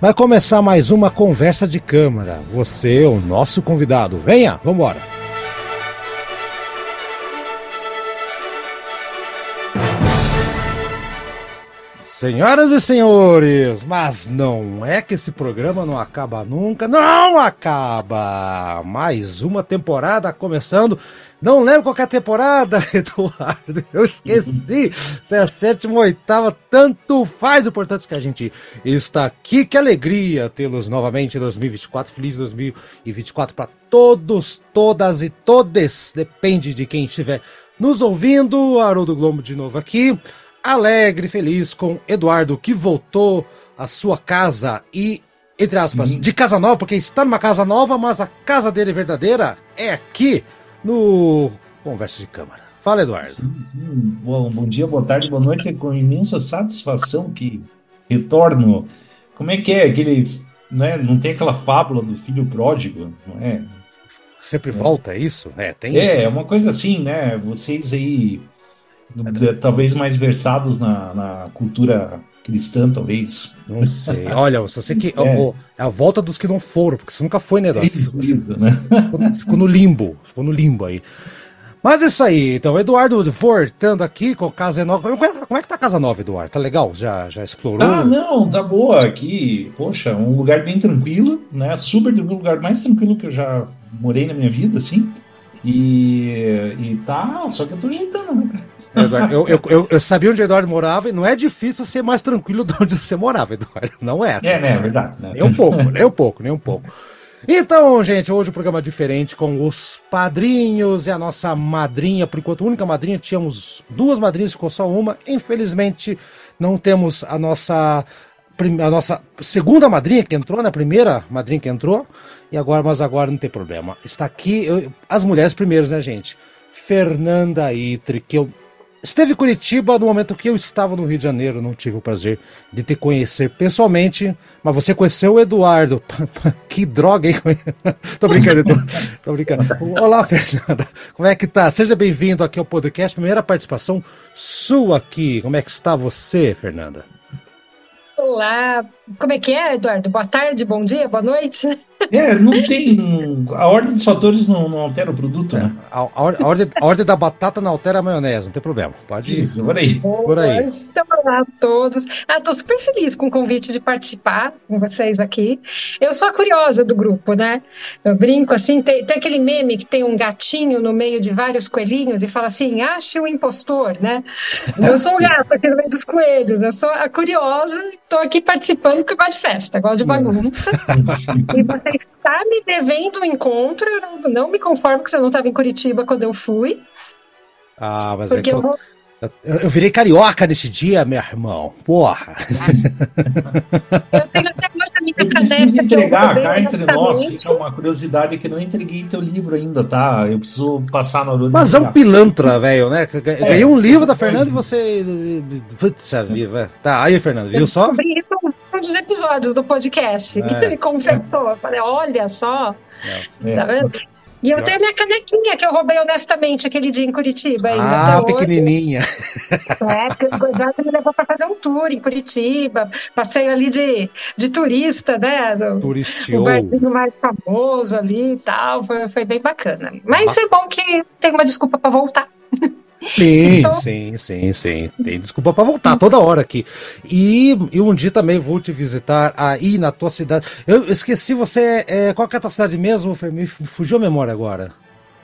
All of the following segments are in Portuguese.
Vai começar mais uma conversa de câmara. Você, o nosso convidado. Venha, vambora. Senhoras e senhores, mas não é que esse programa não acaba nunca, não acaba! Mais uma temporada começando. Não lembro qual é a temporada, Eduardo. Eu esqueci. Se é a sétima ou oitava, tanto faz. O importante é que a gente está aqui. Que alegria tê-los novamente em 2024. Feliz 2024 para todos, todas e todes. Depende de quem estiver nos ouvindo. Haroldo Globo de novo aqui alegre, feliz com Eduardo que voltou à sua casa e, entre aspas, uhum. de casa nova, porque está numa casa nova, mas a casa dele verdadeira é aqui no Conversa de Câmara. Fala, Eduardo. Sim, sim. Bom, bom dia, boa tarde, boa noite. É com imensa satisfação que retorno. Como é que é aquele. Né, não tem aquela fábula do filho pródigo, não é? Sempre é. volta, é isso? É, tem... é, é uma coisa assim, né? Vocês aí talvez mais versados na, na, cultura cristã, talvez. Não sei. Olha, se você que. É. é. a volta dos que não foram, porque você nunca foi, né, Isso, você, isso, né? Ficou, ficou, no limbo. Ficou no limbo aí. Mas isso aí, então, Eduardo voltando aqui com Casa Nova. Como é que tá a Casa Nova, Eduardo? Tá legal? Já, já explorou? Ah, não, tá boa aqui. Poxa, um lugar bem tranquilo, né? Super tranquilo, o lugar mais tranquilo que eu já morei na minha vida, assim. E, e tá, só que eu tô ajeitando, né, cara? Eu, eu, eu, eu, sabia onde o Eduardo morava e não é difícil ser mais tranquilo de onde você morava, Eduardo. Não é. É, né? É verdade. Né? Nem um pouco, nem um pouco, nem um pouco. Então, gente, hoje o um programa é diferente com os padrinhos e a nossa madrinha. Por enquanto, única madrinha. Tínhamos duas madrinhas, ficou só uma. Infelizmente, não temos a nossa a nossa segunda madrinha que entrou, né? A primeira madrinha que entrou. E agora, mas agora não tem problema. Está aqui eu, as mulheres primeiros, né, gente? Fernanda Itre, que eu Esteve em Curitiba no momento que eu estava no Rio de Janeiro, não tive o prazer de te conhecer pessoalmente, mas você conheceu o Eduardo. que droga, hein? tô brincando, tô, tô brincando. Olá, Fernanda. Como é que tá? Seja bem-vindo aqui ao podcast. Primeira participação sua aqui. Como é que está você, Fernanda? Olá, como é que é, Eduardo? Boa tarde, bom dia, boa noite. É, não tem. A ordem dos fatores não, não altera o produto, é, né? A, a, a, ordem, a ordem da batata não altera a maionese, não tem problema. Pode ir. Isso, por aí. Por aí. Então, olá a todos. Ah, tô super feliz com o convite de participar com vocês aqui. Eu sou a curiosa do grupo, né? Eu brinco assim, tem, tem aquele meme que tem um gatinho no meio de vários coelhinhos e fala assim: ache o um impostor, né? Eu sou o gato aqui no meio dos coelhos, eu sou a curiosa Estou aqui participando porque eu gosto de festa, gosto de bagunça. e você está me devendo um encontro. Eu não, não me conformo que você não estava em Curitiba quando eu fui. Ah, mas porque é eu, vou... eu, eu, virei carioca nesse dia, meu irmão. Porra. eu tenho até hoje a minha eu preciso entregar, cá entre nós, fica uma curiosidade que não entreguei teu livro ainda, tá? Eu preciso passar no. Mas é um pilantra, velho, né? Ganhei é, um livro da Fernanda e você. Putz, vida. Tá, aí, Fernanda, viu só? Eu isso um dos episódios do podcast, é, que ele confessou. Eu falei, olha só. É. Tá vendo? E eu tenho minha canequinha que eu roubei honestamente aquele dia em Curitiba ainda. Ah, pequenininha. É, porque o Eduardo me levou para fazer um tour em Curitiba. Passei ali de, de turista, né? Turistiu. O barzinho mais famoso ali e tal. Foi, foi bem bacana. Mas é bom que tem uma desculpa para voltar. Sim, então... sim, sim, sim. Tem desculpa para voltar toda hora aqui. E, e, um dia também vou te visitar aí na tua cidade. Eu esqueci você. É, qual que é a tua cidade mesmo? Me fugiu a memória agora.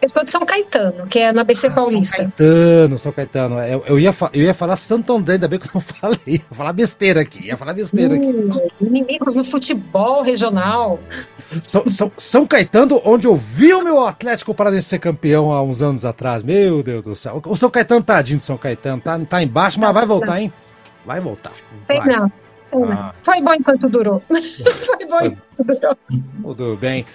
Eu sou de São Caetano, que é na BC ah, Paulista. São Caetano, São Caetano. Eu, eu, ia, eu ia falar Santo André, ainda bem que eu não falei. Ia falar besteira aqui, ia falar besteira aqui. Hum, inimigos no futebol regional. São, São, São Caetano, onde eu vi o meu Atlético Paranaense ser campeão há uns anos atrás. Meu Deus do céu. O São Caetano, tadinho de São Caetano, tá, tá embaixo, mas vai voltar, hein? Vai voltar. Vai. Não. Ah. Foi bom enquanto durou. Foi bom enquanto durou. Tudo bem.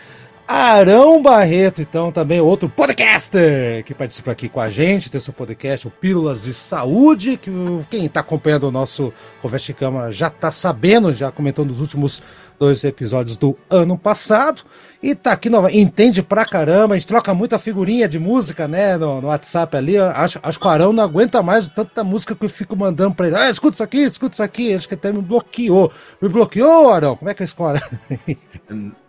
Arão Barreto, então, também outro podcaster que participa aqui com a gente, tem seu podcast, o Pílulas de Saúde, que quem está acompanhando o nosso Conversa de Cama já está sabendo, já comentou nos últimos dois episódios do ano passado. E tá aqui, nova, entende pra caramba, a gente troca muita figurinha de música, né, no, no WhatsApp ali. Acho, acho que o Arão não aguenta mais tanta música que eu fico mandando pra ele. Ah, escuta isso aqui, escuta isso aqui. Acho que até me bloqueou. Me bloqueou, Arão? Como é que é a escola?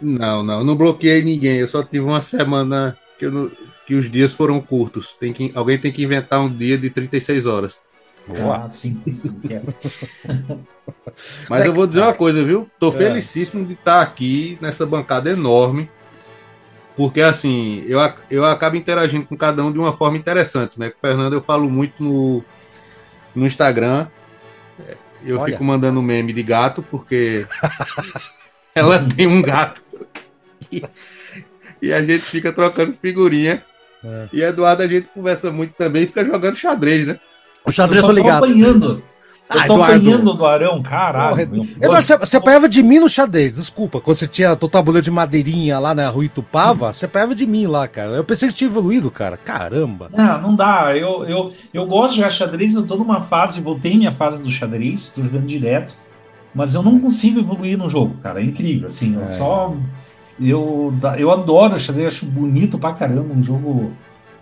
Não, não, não bloqueei ninguém. Eu só tive uma semana que, não, que os dias foram curtos. Tem que, alguém tem que inventar um dia de 36 horas. Boa. Ah, sim, sim. Mas eu vou dizer uma coisa, viu? Tô é. felicíssimo de estar aqui nessa bancada enorme. Porque assim, eu, eu acabo interagindo com cada um de uma forma interessante, né? Com o Fernando eu falo muito no, no Instagram. Eu Olha. fico mandando meme de gato, porque ela tem um gato. E, e, a gente fica trocando figurinha. É. E Eduardo a gente conversa muito também, fica jogando xadrez, né? O xadrez eu tô ligado. acompanhando. Eu ah, tô Eduardo. apanhando do Arão, caralho. Porra, Eduardo, você, você apanhava de mim no xadrez, desculpa. Quando você tinha tua tabuleiro de madeirinha lá na rua Itupava, hum. você apanhava de mim lá, cara. Eu pensei que tinha evoluído, cara. Caramba. Não, não dá. Eu, eu, eu gosto de jogar xadrez, eu tô numa fase, voltei minha fase do xadrez, tô jogando direto. Mas eu não consigo evoluir no jogo, cara. É incrível, assim. Eu é. só. Eu, eu adoro xadrez, acho bonito pra caramba. Um jogo. Um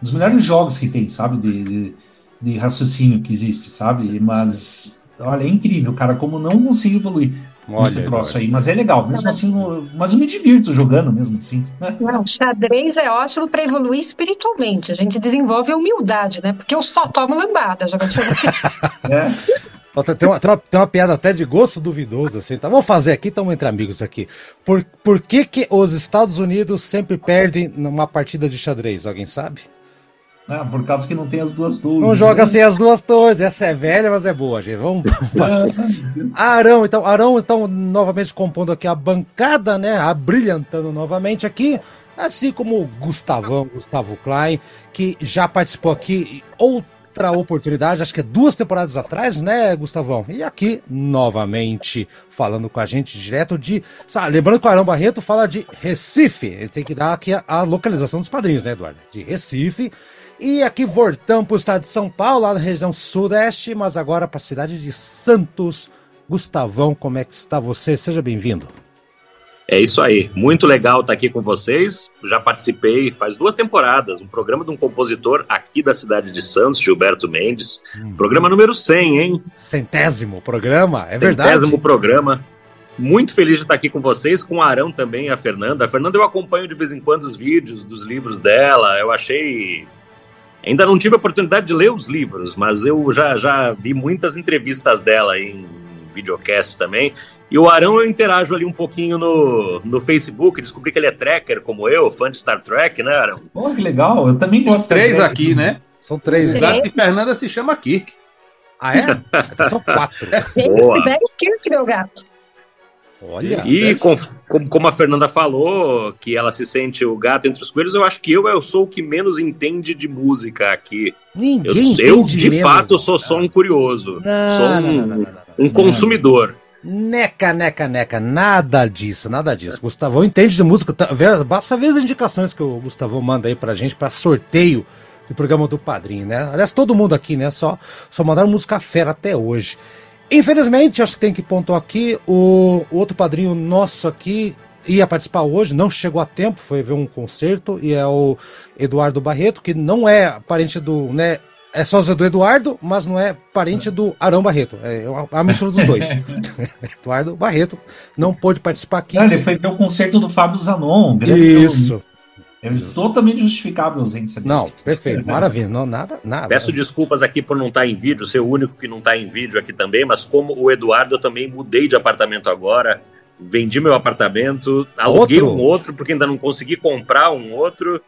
dos melhores jogos que tem, sabe? De, de, de raciocínio que existe, sabe? Mas. Olha, é incrível, cara, como não consigo evoluir. Olha, esse troço aí, mas é legal, mesmo assim, mas eu me divirto jogando mesmo assim. Né? Não, xadrez é ótimo para evoluir espiritualmente. A gente desenvolve a humildade, né? Porque eu só tomo lambada jogando xadrez. é. Tem uma, tem, uma, tem uma piada até de gosto duvidoso, assim. Tá? Vamos fazer aqui, estamos entre amigos aqui. Por, por que, que os Estados Unidos sempre perdem numa partida de xadrez? Alguém sabe? Ah, por causa que não tem as duas torres. Não joga né? sem as duas torres. Essa é velha, mas é boa, gente. Vamos. Arão, então, Arão, então, novamente compondo aqui a bancada, né? Abrilhantando novamente aqui. Assim como o Gustavão, Gustavo Klein, que já participou aqui ou outra oportunidade, acho que é duas temporadas atrás, né, Gustavão? E aqui, novamente, falando com a gente direto de. Lembrando que o Arão Barreto fala de Recife. Ele tem que dar aqui a, a localização dos padrinhos, né, Eduardo? De Recife. E aqui voltamos para o estado de São Paulo, lá na região sudeste, mas agora para a cidade de Santos. Gustavão, como é que está você? Seja bem-vindo. É isso aí, muito legal estar aqui com vocês. Já participei faz duas temporadas, um programa de um compositor aqui da cidade de Santos, Gilberto Mendes. Hum. Programa número 100, hein? Centésimo programa, é verdade. Centésimo programa. Muito feliz de estar aqui com vocês, com o Arão também, a Fernanda. A Fernanda eu acompanho de vez em quando os vídeos dos livros dela. Eu achei. Ainda não tive a oportunidade de ler os livros, mas eu já, já vi muitas entrevistas dela em videocast também. E o Arão eu interajo ali um pouquinho no, no Facebook, descobri que ele é tracker como eu, fã de Star Trek, né, Arão? Pô, que legal, eu também gosto. Três aqui, né? São três. O gato de Fernanda se chama Kirk. Ah, é? São quatro. James Tiberius Kirk, meu gato. Olha. E com, com, como a Fernanda falou, que ela se sente o gato entre os coelhos, eu acho que eu, eu sou o que menos entende de música aqui. Ninguém eu, eu de menos, fato, sou só um curioso. Não, sou um, não, não, um consumidor. Neca, neca, neca, nada disso, nada disso. Gustavão entende de música, tá, basta ver as indicações que o Gustavão manda aí pra gente para sorteio do programa do Padrinho, né? Aliás, todo mundo aqui, né? Só, só mandaram música fera até hoje. Infelizmente, acho que tem que pontuar aqui, o, o outro padrinho nosso aqui ia participar hoje, não chegou a tempo, foi ver um concerto, e é o Eduardo Barreto, que não é parente do, né, é sósia do Eduardo, mas não é parente do Arão Barreto. É a mistura dos dois. Eduardo Barreto não pôde participar aqui. Ah, ele foi ver o concerto do Fábio Zanon. Isso. É totalmente justificável a ausência dele. Não, perfeito, maravilha. Não, nada, nada. Peço desculpas aqui por não estar em vídeo, ser o único que não está em vídeo aqui também, mas como o Eduardo, eu também mudei de apartamento agora. Vendi meu apartamento, aluguei outro? um outro, porque ainda não consegui comprar um outro.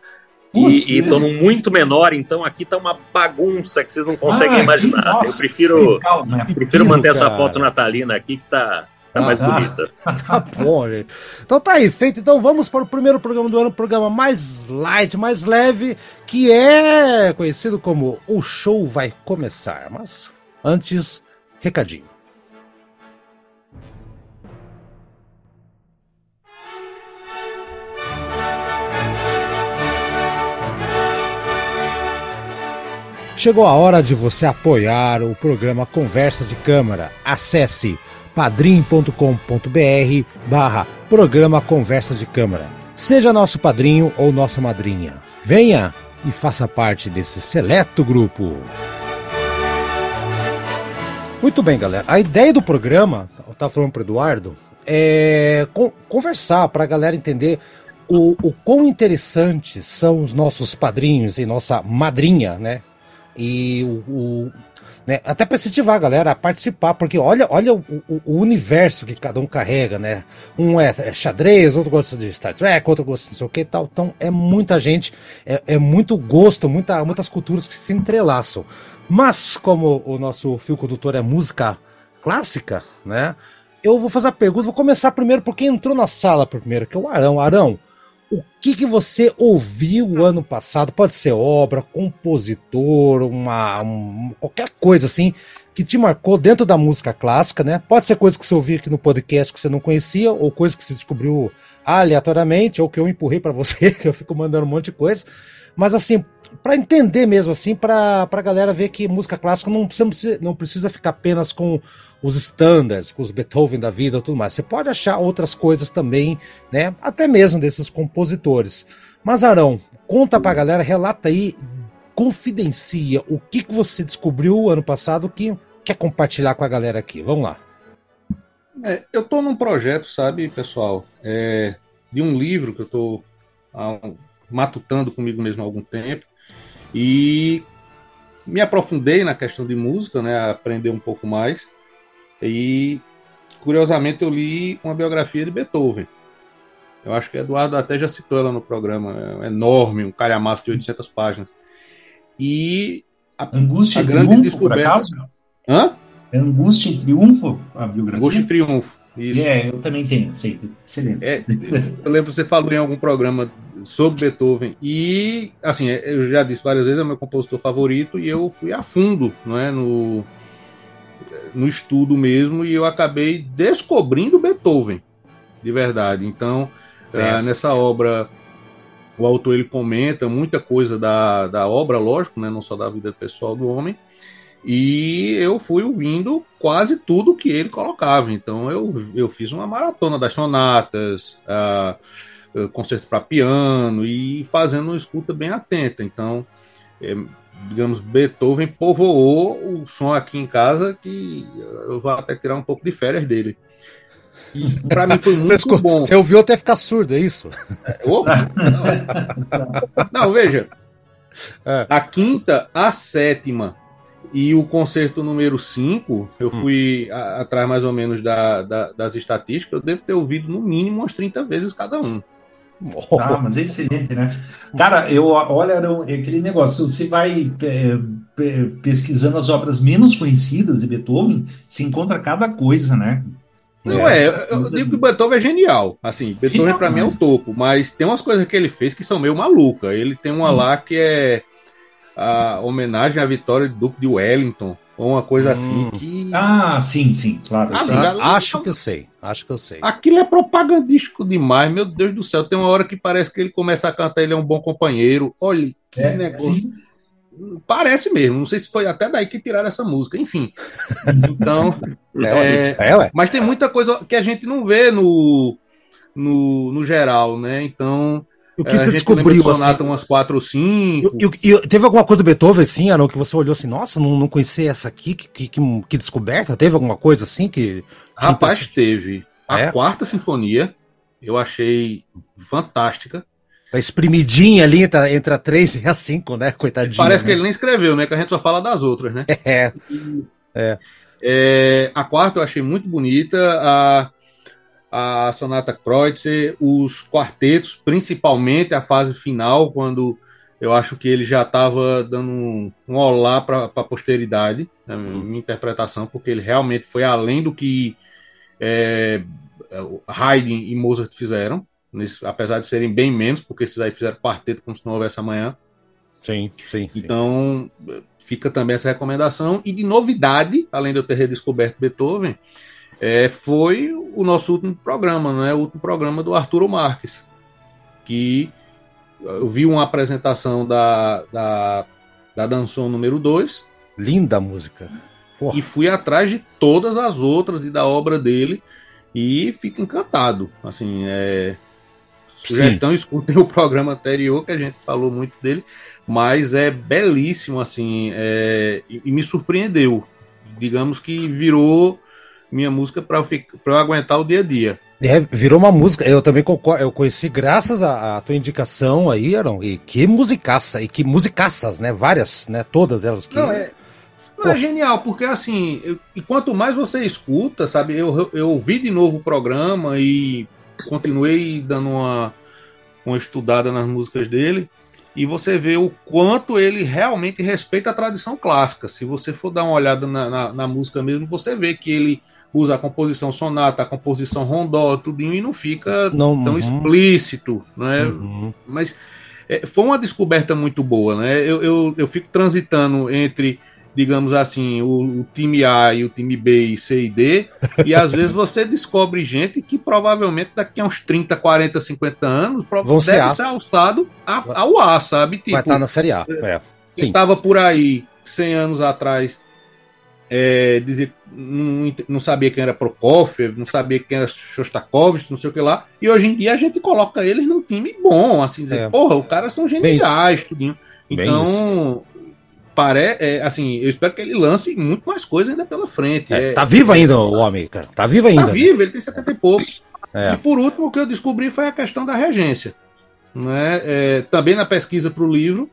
Putz, e, estou num muito menor, então aqui tá uma bagunça que vocês não conseguem ah, imaginar. Nossa, eu prefiro, né? prefiro manter essa foto natalina aqui que tá, tá ah, mais ah, bonita. Tá bom, gente. Então tá aí, feito. Então vamos para o primeiro programa do ano, o programa mais light, mais leve, que é conhecido como O Show Vai Começar. Mas antes, recadinho. Chegou a hora de você apoiar o programa Conversa de Câmara. Acesse padrim.com.br barra programa Conversa de Câmara. Seja nosso padrinho ou nossa madrinha. Venha e faça parte desse seleto grupo. Muito bem, galera. A ideia do programa, eu tava falando pro Eduardo, é conversar para a galera entender o, o quão interessantes são os nossos padrinhos e nossa madrinha, né? E o, o né? Até para incentivar a galera a participar, porque olha, olha o, o, o, universo que cada um carrega, né? Um é, é, xadrez, outro gosta de Star Trek, outro gosta de não sei o que tal. Então é muita gente, é, é muito gosto, muita, muitas culturas que se entrelaçam. Mas, como o nosso fio condutor é música clássica, né? Eu vou fazer a pergunta, vou começar primeiro por quem entrou na sala primeiro, que é o Arão. Arão, o que, que você ouviu ano passado? Pode ser obra, compositor, uma, um, qualquer coisa assim que te marcou dentro da música clássica, né? Pode ser coisa que você ouviu aqui no podcast que você não conhecia, ou coisa que você descobriu aleatoriamente, ou que eu empurrei para você, que eu fico mandando um monte de coisa. Mas assim, para entender mesmo assim, para a galera ver que música clássica não precisa, não precisa ficar apenas com os standards, com os Beethoven da vida e tudo mais. Você pode achar outras coisas também, né? Até mesmo desses compositores. Mas Arão, conta pra galera, relata aí, confidencia o que, que você descobriu ano passado que quer compartilhar com a galera aqui. Vamos lá. É, eu tô num projeto, sabe, pessoal, é, de um livro que eu tô ah, matutando comigo mesmo há algum tempo e me aprofundei na questão de música, né, aprender um pouco mais. E, curiosamente, eu li uma biografia de Beethoven. Eu acho que Eduardo até já citou ela no programa. É enorme, um calhamaço de 800 páginas. E a, Angústia a grande triunfo, descoberta. Hã? É Angústia e Triunfo, a biografia? Angústia e Triunfo. Isso. É, eu também tenho, sei. Excelente. É, eu lembro que você falou em algum programa sobre Beethoven e, assim, eu já disse várias vezes, é meu compositor favorito e eu fui a fundo, não é, no no estudo mesmo e eu acabei descobrindo Beethoven, de verdade. Então, é, nessa obra, o autor ele comenta muita coisa da, da obra, lógico, né, não só da vida pessoal do homem, e eu fui ouvindo quase tudo que ele colocava. Então, eu, eu fiz uma maratona das sonatas, a, concerto para piano e fazendo uma escuta bem atenta. Então, é, digamos, Beethoven povoou o som aqui em casa que eu vou até tirar um pouco de férias dele. E para mim foi muito você bom. Você ouviu até ficar surdo, é isso? É, não. não, veja. É. A quinta, a sétima e o concerto número 5, eu hum. fui hum. atrás mais ou menos da, da, das estatísticas, eu devo ter ouvido no mínimo umas 30 vezes cada um. Ah, mas é excelente, né? Cara, eu olha, é aquele negócio, você vai é, é, pesquisando as obras menos conhecidas de Beethoven, se encontra cada coisa, né? Não é, é eu, digo que o Beethoven é genial. Assim, Beethoven para mim é o topo, mas tem umas coisas que ele fez que são meio maluca. Ele tem uma hum. lá que é a homenagem à vitória do Duque de Wellington ou uma coisa assim hum. assim que. Ah, sim, sim, claro. Ah, sim. Acho que eu sei, acho que eu sei. Aquilo é propagandístico demais, meu Deus do céu. Tem uma hora que parece que ele começa a cantar, ele é um bom companheiro. Olha, que é, negócio. Sim. Parece mesmo, não sei se foi até daí que tiraram essa música, enfim. Então, é, é, é, mas tem muita coisa que a gente não vê no, no, no geral, né? Então, o que é, você descobriu assim? umas 4 ou 5. E, e, teve alguma coisa do Beethoven assim, Aaron, que você olhou assim, nossa, não, não conhecia essa aqui, que, que, que descoberta? Teve alguma coisa assim que. Rapaz, teve. A é? quarta sinfonia, eu achei fantástica. Tá espremidinha ali entre a, entre a 3 e a 5, né? Coitadinho. Parece né? que ele nem escreveu, né? Que a gente só fala das outras, né? É. é. é. A quarta eu achei muito bonita. A a Sonata Kreutzer, os quartetos, principalmente a fase final, quando eu acho que ele já estava dando um, um olá para a posteridade, na minha interpretação, porque ele realmente foi além do que é, Haydn e Mozart fizeram, nesse, apesar de serem bem menos, porque esses aí fizeram quarteto como se não houvesse amanhã. Sim, sim. Então, sim. fica também essa recomendação. E de novidade, além de eu ter redescoberto Beethoven, é, foi o nosso último programa, né? o último programa do Arturo Marques, que eu vi uma apresentação da, da da Danson número 2. Linda música. Porra. E fui atrás de todas as outras e da obra dele e fico encantado. Assim, é... Sugestão, escutem o programa anterior que a gente falou muito dele, mas é belíssimo, assim, é... e me surpreendeu. Digamos que virou minha música para eu, eu aguentar o dia a dia. É, virou uma música. Eu também concordo. Eu conheci graças à, à, tua indicação aí, Aaron. E que musicaça, e que musicaças, né? Várias, né? Todas elas que. Não, é, é genial, porque assim, eu, e quanto mais você escuta, sabe? Eu, eu ouvi de novo o programa e continuei dando uma, uma estudada nas músicas dele e você vê o quanto ele realmente respeita a tradição clássica. Se você for dar uma olhada na, na, na música mesmo, você vê que ele usa a composição sonata, a composição rondó, tudinho, e não fica não, tão uhum. explícito, né? Uhum. Mas é, foi uma descoberta muito boa, né? Eu, eu, eu fico transitando entre digamos assim, o, o, time A e o time B e C e D, e às vezes você descobre gente que provavelmente daqui a uns 30, 40, 50 anos Vão deve ser, ser alçado a, ao A, sabe? Tipo, Vai estar na Série A. É. Sim. Estava por aí 100 anos atrás, é, dizer, não, não, sabia quem era Prokofiev, não sabia quem era Shostakovich, não sei o que lá, e hoje em dia a gente coloca eles num time bom, assim, dizer, é. porra, os caras são geniais, tudinho. Então, É, assim, eu espero que ele lance muito mais coisas ainda pela frente. É, é, tá vivo ainda o homem, cara. Tá vivo ainda. Tá vivo, ele tem 70 e poucos. É. E por último, o que eu descobri foi a questão da regência. Né? É, também na pesquisa para o livro,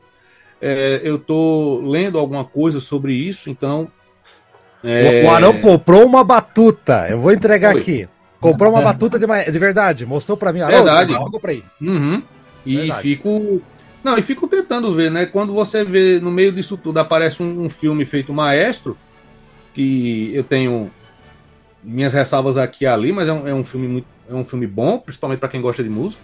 eu estou lendo alguma coisa sobre isso, então. O Arão comprou uma batuta. Eu vou entregar foi. aqui. Comprou uma batuta de, de verdade. Mostrou para mim. Arão, verdade. Eu comprei. Uhum. E verdade. fico não, e fico tentando ver, né? Quando você vê no meio disso tudo aparece um, um filme feito maestro, que eu tenho minhas ressalvas aqui e ali, mas é um, é um filme muito, é um filme bom, principalmente para quem gosta de música.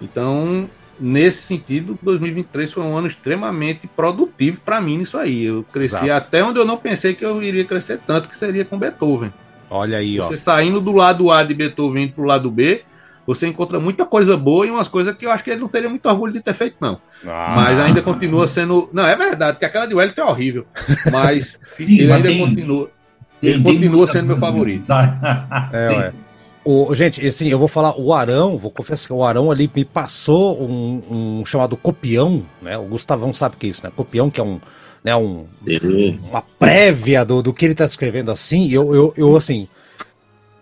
Então, nesse sentido, 2023 foi um ano extremamente produtivo para mim nisso aí. Eu cresci Exato. até onde eu não pensei que eu iria crescer tanto, que seria com Beethoven. Olha aí, Você ó. saindo do lado A de Beethoven para o lado B, você encontra muita coisa boa e umas coisas que eu acho que ele não teria muito orgulho de ter feito, não. Ah. Mas ainda continua sendo. Não, é verdade, que aquela de Wellington é horrível. Mas Sim, ele mas ainda tem, continua. Ele tem, continua sendo meu favorito. é, ué. O, gente, assim, eu vou falar, o Arão, vou confessar que o Arão ali me passou um, um chamado copião, né? O Gustavão sabe o que é isso, né? Copião, que é um, né, um, uma prévia do, do que ele tá escrevendo assim, eu, eu, eu assim,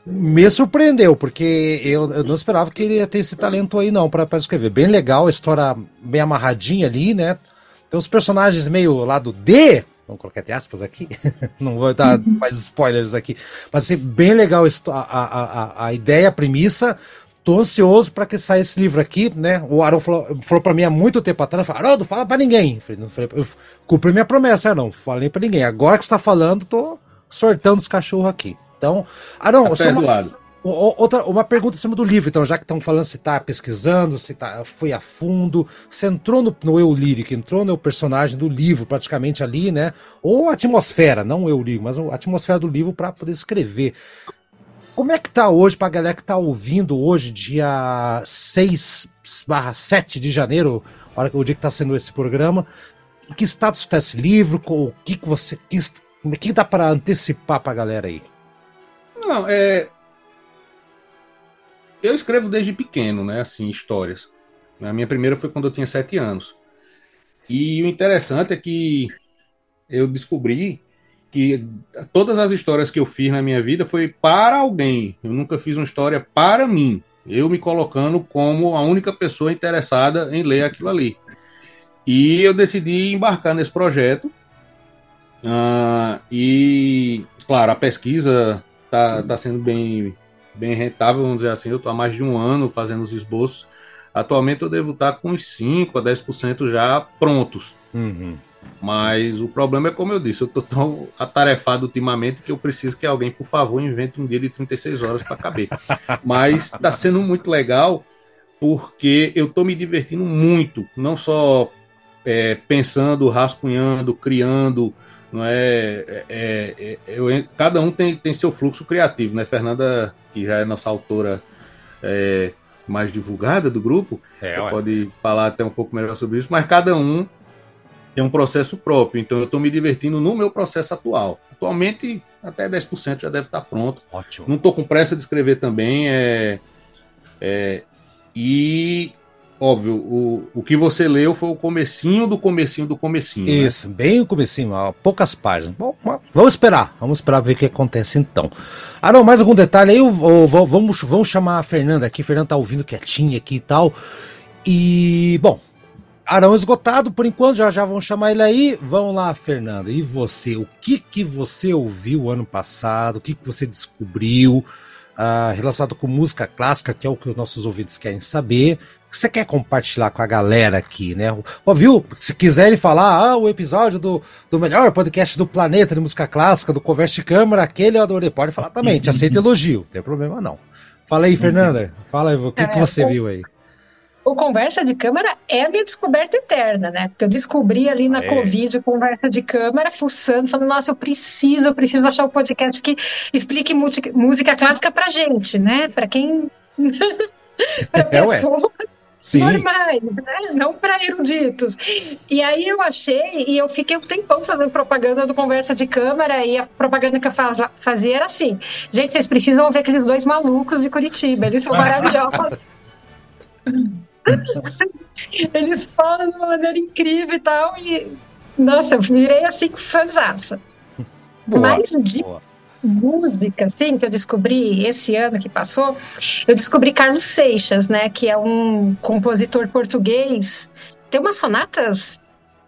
me surpreendeu, porque eu, eu, não esperava que ele ia ter esse talento aí, não, para escrever. Bem legal, a história bem amarradinha ali, né? Tem os personagens meio lado D, vamos colocar aspas aqui, não vou dar mais spoilers aqui, mas assim, bem legal a, a, a, a ideia, a premissa. Tô ansioso para que saia esse livro aqui, né? O Aaron falou, falou para mim há muito tempo atrás, falou, Haroldo, fala para ninguém. Eu, falei, não, falei, eu cumpri minha promessa, não, falei para ninguém. Agora que está falando, tô sortando os cachorros aqui. Então, Arão, tá uma, outra, uma pergunta em cima do livro, então, já que estão falando se está pesquisando, se tá, foi a fundo, você entrou no, no eu lírico, entrou no personagem do livro, praticamente ali, né? Ou a atmosfera, não o eu lírico, mas a atmosfera do livro para poder escrever. Como é que tá hoje, para a galera que tá ouvindo hoje, dia 6 barra 7 de janeiro, hora que o dia que está sendo esse programa, em que status está esse livro? O que, que você. Que, que dá para antecipar para a galera aí? Não, é. Eu escrevo desde pequeno, né? Assim, histórias. A minha primeira foi quando eu tinha sete anos. E o interessante é que eu descobri que todas as histórias que eu fiz na minha vida foi para alguém. Eu nunca fiz uma história para mim. Eu me colocando como a única pessoa interessada em ler aquilo ali. E eu decidi embarcar nesse projeto. Uh, e, claro, a pesquisa tá, tá sendo bem, bem rentável, vamos dizer assim. Eu estou há mais de um ano fazendo os esboços. Atualmente eu devo estar com uns 5 a 10% já prontos. Uhum. Mas o problema é, como eu disse, eu estou tão atarefado ultimamente que eu preciso que alguém, por favor, invente um dia de 36 horas para caber. Mas está sendo muito legal porque eu estou me divertindo muito, não só é, pensando, rascunhando, criando, não é, é, é, é eu, cada um tem, tem seu fluxo criativo, né? Fernanda, que já é nossa autora é, mais divulgada do grupo, é, pode falar até um pouco melhor sobre isso, mas cada um tem um processo próprio. Então eu estou me divertindo no meu processo atual. Atualmente, até 10% já deve estar pronto. Ótimo. Não estou com pressa de escrever também. É, é, e óbvio, o, o que você leu foi o comecinho do comecinho do comecinho. né? Isso, bem o comecinho, ó, poucas páginas. Bom, vamos esperar, vamos esperar ver o que acontece então. Ah, não, mais algum detalhe aí? Vamos, vamos chamar a Fernanda aqui. Fernanda tá ouvindo quietinha aqui e tal. E, bom, Arão esgotado por enquanto, já já vão chamar ele aí. Vamos lá, Fernanda. E você? O que que você ouviu ano passado? O que que você descobriu ah, relacionado com música clássica, que é o que os nossos ouvintes querem saber? O que você quer compartilhar com a galera aqui, né? Ouviu? Se quiserem falar, ah, o episódio do, do melhor podcast do planeta de música clássica, do Conversa de Câmara, aquele eu adorei. Pode falar também, te aceito elogio, não tem problema não. Fala aí, Fernanda. Fala aí, o que, que É, você viu aí? O Conversa de Câmara é a minha descoberta eterna, né? Porque eu descobri ali na É. Covid o Conversa de Câmara, fuçando, falando, nossa, eu preciso, eu preciso achar um podcast que explique música, clássica pra gente, né? Pra quem. pra É, ué. pessoas Sim. normais, né? Não para eruditos. E aí eu achei, e eu fiquei um tempão fazendo propaganda do Conversa de Câmara, e a propaganda que eu faz- fazia era assim: gente, vocês precisam ver aqueles dois malucos de Curitiba, eles são maravilhosos. eles falam de uma maneira incrível e tal, e nossa, eu virei assim fãzaça. Mas de boa. Música, assim, que eu descobri esse ano que passou, eu descobri Carlos Seixas, né, que é um compositor português. Tem umas sonatas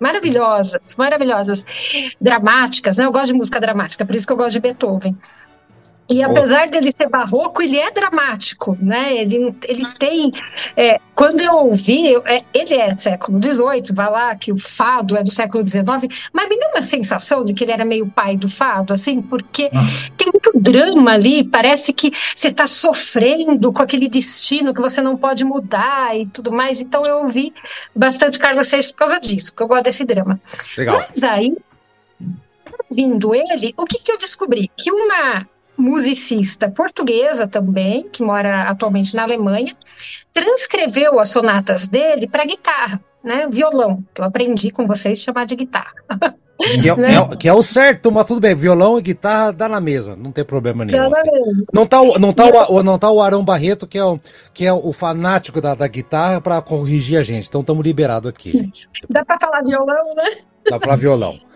maravilhosas, maravilhosas, dramáticas, né? Eu gosto de música dramática, por isso que eu gosto de Beethoven. E apesar dele ser barroco, ele é dramático, né? Ele, ele tem. é, quando eu ouvi, eu- é, ele é século XVIII, vai lá que o fado é do século XIX, mas me deu uma sensação de que ele era meio pai do fado, assim, porque Ah. tem muito drama ali, parece que você está sofrendo com aquele destino que você não pode mudar e tudo mais. Então eu ouvi bastante Carlos Seixas por causa disso, porque eu gosto desse drama. Legal. Mas aí, vindo ele, o que, que eu descobri? Que uma musicista portuguesa também, que mora atualmente na Alemanha, transcreveu as sonatas dele para guitarra, né? Violão, que eu aprendi com vocês chamar de guitarra. Que é, Né? é o- que é o certo, mas tudo bem. Violão e guitarra dá na mesa, não tem problema nenhum. Assim. Não tá, o, não, tá o, não tá o Arão Barreto, que é o, que é o fanático da, da guitarra, pra corrigir a gente. Então estamos liberados aqui, gente. Dá para falar violão, né? Dá pra violão.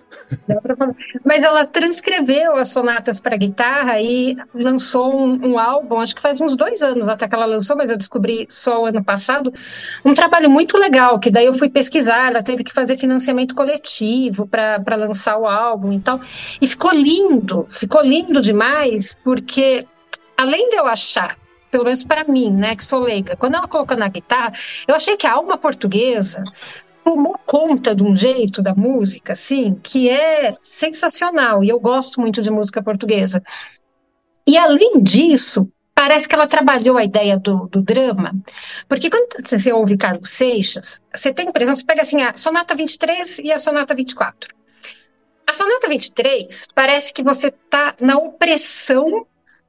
Mas ela transcreveu as sonatas para guitarra e lançou um, um álbum, acho que faz uns dois anos até que ela lançou, mas eu descobri só o ano passado. Um trabalho muito legal, que daí eu fui pesquisar, ela teve que fazer financiamento coletivo para lançar o álbum e tal. E ficou lindo, ficou lindo demais, porque além de eu achar. Pelo menos para mim, né, que sou leiga. Quando ela colocou na guitarra, eu achei que a alma portuguesa tomou conta de um jeito da música, assim, que é sensacional. E eu gosto muito de música portuguesa. E além disso, parece que ela trabalhou a ideia do, do drama, porque quando você ouve Carlos Seixas, você tem a impressão, você pega assim a Sonata 23 e a Sonata 24. A Sonata 23 parece que você está na opressão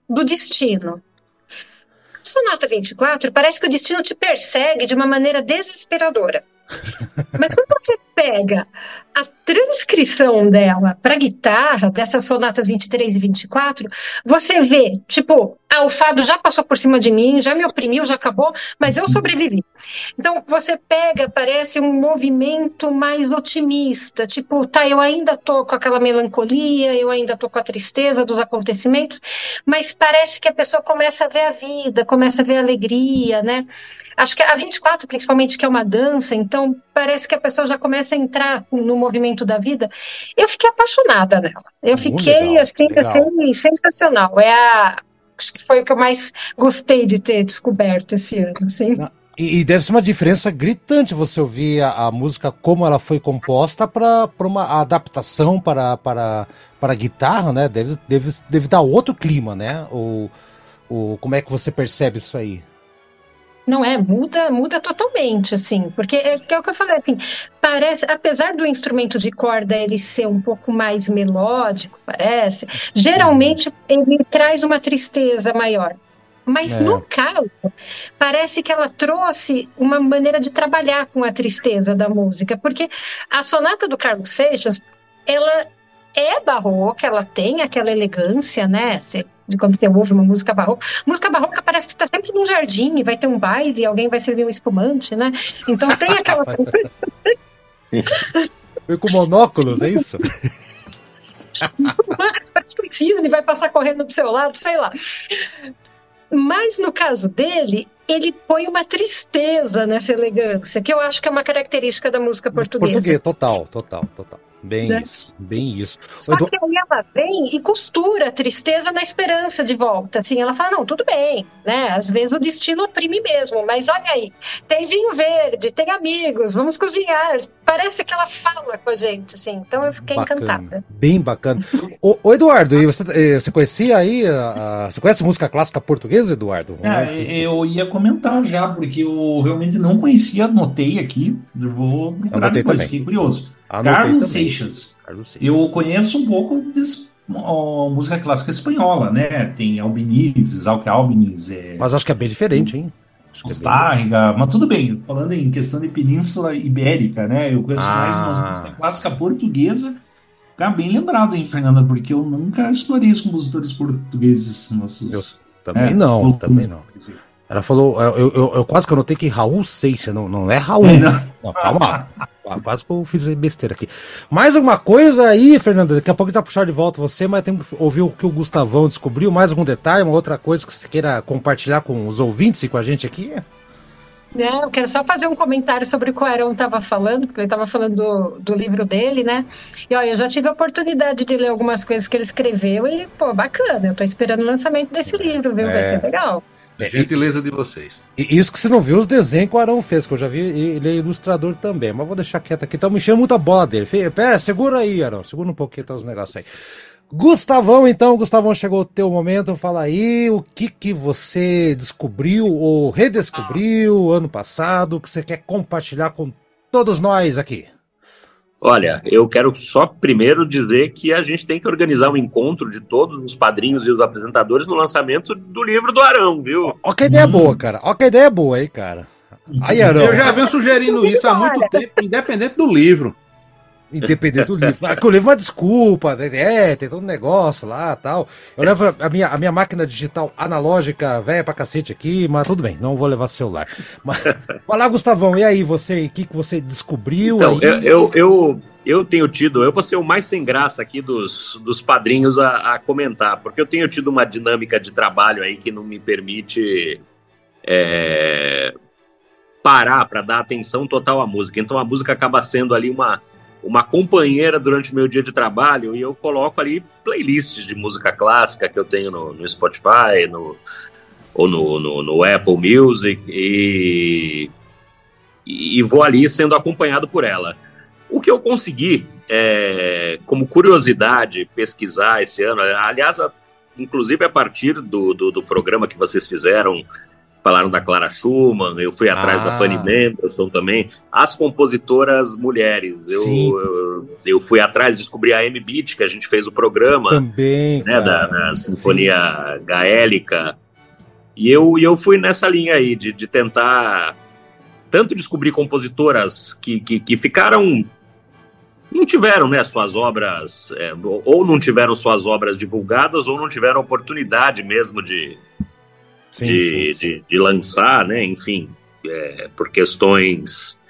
do destino. A Sonata 24 parece que o destino te persegue de uma maneira desesperadora. Mas quando você pega a transcrição dela para guitarra, dessas sonatas 23 e 24, você vê, tipo, ah, o fado já passou por cima de mim, já me oprimiu, já acabou, mas eu sobrevivi. Então você pega, parece um movimento mais otimista, tipo, tá, eu ainda tô com aquela melancolia, eu ainda tô com a tristeza dos acontecimentos, mas parece que a pessoa começa a ver a vida, começa a ver a alegria, né? Acho que a 24, principalmente, que é uma dança, então parece que a pessoa já começa a entrar no movimento da vida. Eu fiquei apaixonada nela. Eu Muito fiquei, legal, assim, legal. achei sensacional. É a. Acho que foi o que eu mais gostei de ter descoberto esse ano, assim. E, e deve ser uma diferença gritante você ouvir a, a música como ela foi composta para uma adaptação para, para, para guitarra, né? Deve, deve, deve dar outro clima, né? O, o, como é que você percebe isso aí? Não é, muda, muda totalmente, assim, porque é, é o que eu falei, assim, parece, apesar do instrumento de corda ele ser um pouco mais melódico, parece, geralmente ele traz uma tristeza maior. Mas é. no caso, parece que ela trouxe uma maneira de trabalhar com a tristeza da música, porque a sonata do Carlos Seixas, ela é barroca, ela tem aquela elegância, né? De quando você ouve uma música barroca. Música barroca parece que está sempre num jardim e vai ter um baile, alguém vai servir um espumante, né? Então tem aquela. Foi com monóculos, é isso? Parece que um cisne vai passar correndo do seu lado, sei lá. Mas no caso dele, ele põe uma tristeza nessa elegância, que eu acho que é uma característica da música portuguesa. Português, total, total, total. Bem né? isso, bem isso. Só que aí ela vem e costura a tristeza na esperança de volta. Assim, ela fala, não, tudo bem, né? Às vezes o destino oprime mesmo, mas olha aí, tem vinho verde, tem amigos, vamos cozinhar. Parece que ela fala com a gente, assim. Então eu fiquei bacana, encantada. Bem bacana. ô, ô, Eduardo, você, eh, você conhecia aí, a, a, você conhece música clássica portuguesa, Eduardo? É, eu ia comentar já, porque eu realmente não conhecia, anotei aqui, eu vou procurar depois, fiquei curioso. Carlos Seixas. Carlos Seixas. Eu conheço um pouco de ó, música clássica espanhola, né? Tem Albinizes, Alque Albiniz. É... Mas acho que é bem diferente, hein? É bem... mas tudo bem, falando em questão de Península Ibérica, né? Eu conheço ah. mais uma música clássica portuguesa. Ficar bem lembrado, hein, Fernanda? Porque eu nunca explorei os compositores portugueses nossos. Eu também é, não, também não. Ela falou, eu, eu, eu, quase que anotei que Raul Seixas, não, não é Raul. É, não. não. calma lá. Quase que eu fiz besteira aqui. Mais alguma coisa aí, Fernanda? Daqui a pouco vai puxar de volta você, mas tem que ouvir o que o Gustavão descobriu. Mais algum detalhe, uma outra coisa que você queira compartilhar com os ouvintes e com a gente aqui? Não, eu quero só fazer um comentário sobre o que o Arão estava falando, porque ele estava falando do, do livro dele, né? E olha, eu já tive a oportunidade de ler algumas coisas que ele escreveu e, pô, bacana. Eu estou esperando o lançamento desse livro, viu? É. Vai ser legal. É, gentileza de vocês. E isso que você não viu os desenhos que o Arão fez, que eu já vi, ele é ilustrador também, mas vou deixar quieto aqui, tá me enchendo muita bola dele. Pera, segura aí, Arão, segura um pouquinho tá, os negócios aí. Gustavão, então, Gustavão, chegou o teu momento, fala aí o que que você descobriu ou redescobriu ano passado, que você quer compartilhar com todos nós aqui. Olha, eu quero só primeiro dizer que a gente tem que organizar um encontro de todos os padrinhos e os apresentadores no lançamento do livro do Arão, viu? Ó, que ideia hum. boa, cara. Ó, que ideia boa aí, cara. Aí, Arão. Eu já venho sugerindo isso há muito tempo, independente do livro. Independente do livro. Ah, o livro é uma desculpa, né? é, tem todo um negócio lá tal. Eu levo a minha, a minha máquina digital analógica velha pra cacete aqui, mas tudo bem, não vou levar celular. Mas, vai lá, Gustavão, e aí, você, o que, que você descobriu? Então, eu, eu, eu, eu, tenho tido, eu vou ser o mais sem graça aqui dos, dos padrinhos a, a comentar, porque eu tenho tido uma dinâmica de trabalho aí que não me permite. É, parar para dar atenção total à música. Então a música acaba sendo ali uma, uma companheira durante o meu dia de trabalho e eu coloco ali playlists de música clássica que eu tenho no, no Spotify no, ou no, no, no, Apple Music e, e vou ali sendo acompanhado por ela. O que eu consegui, é, como curiosidade, pesquisar esse ano, aliás, a, inclusive a partir do, do, do programa que vocês fizeram falaram da Clara Schumann, eu fui atrás ah. da Fanny Mendelssohn também, as compositoras mulheres. Eu, eu, eu, fui atrás, descobri a Amy Beat, que a gente fez o programa. Também. Né, da, da, Sinfonia Sim. Gaélica. E eu, eu fui nessa linha aí, de, de tentar tanto descobrir compositoras que, que, que ficaram não tiveram né, suas obras, é, ou não tiveram suas obras divulgadas, ou não tiveram oportunidade mesmo de, sim, de, sim, sim. De, de, lançar, né? Enfim, é, por questões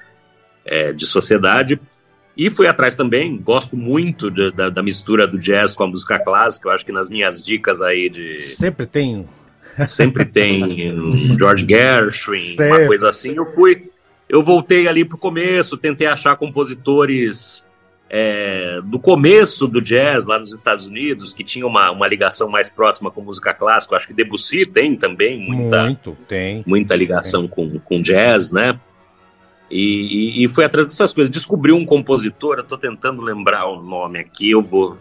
é, de sociedade. E fui atrás também, gosto muito de, da, da, mistura do jazz com a música clássica. Eu acho que nas minhas dicas aí de. Sempre tem. Sempre tem um George Gershwin, Sempre. uma coisa assim. Eu fui. Eu voltei ali pro começo, tentei achar compositores é, do começo do jazz lá nos Estados Unidos, que tinha uma, uma ligação mais próxima com música clássica. acho que Debussy tem também muita, Muito, tem. muita ligação tem. Com, com jazz, né? E, e, e foi atrás dessas coisas. Descobri um compositor, eu estou tentando lembrar o nome aqui, eu vou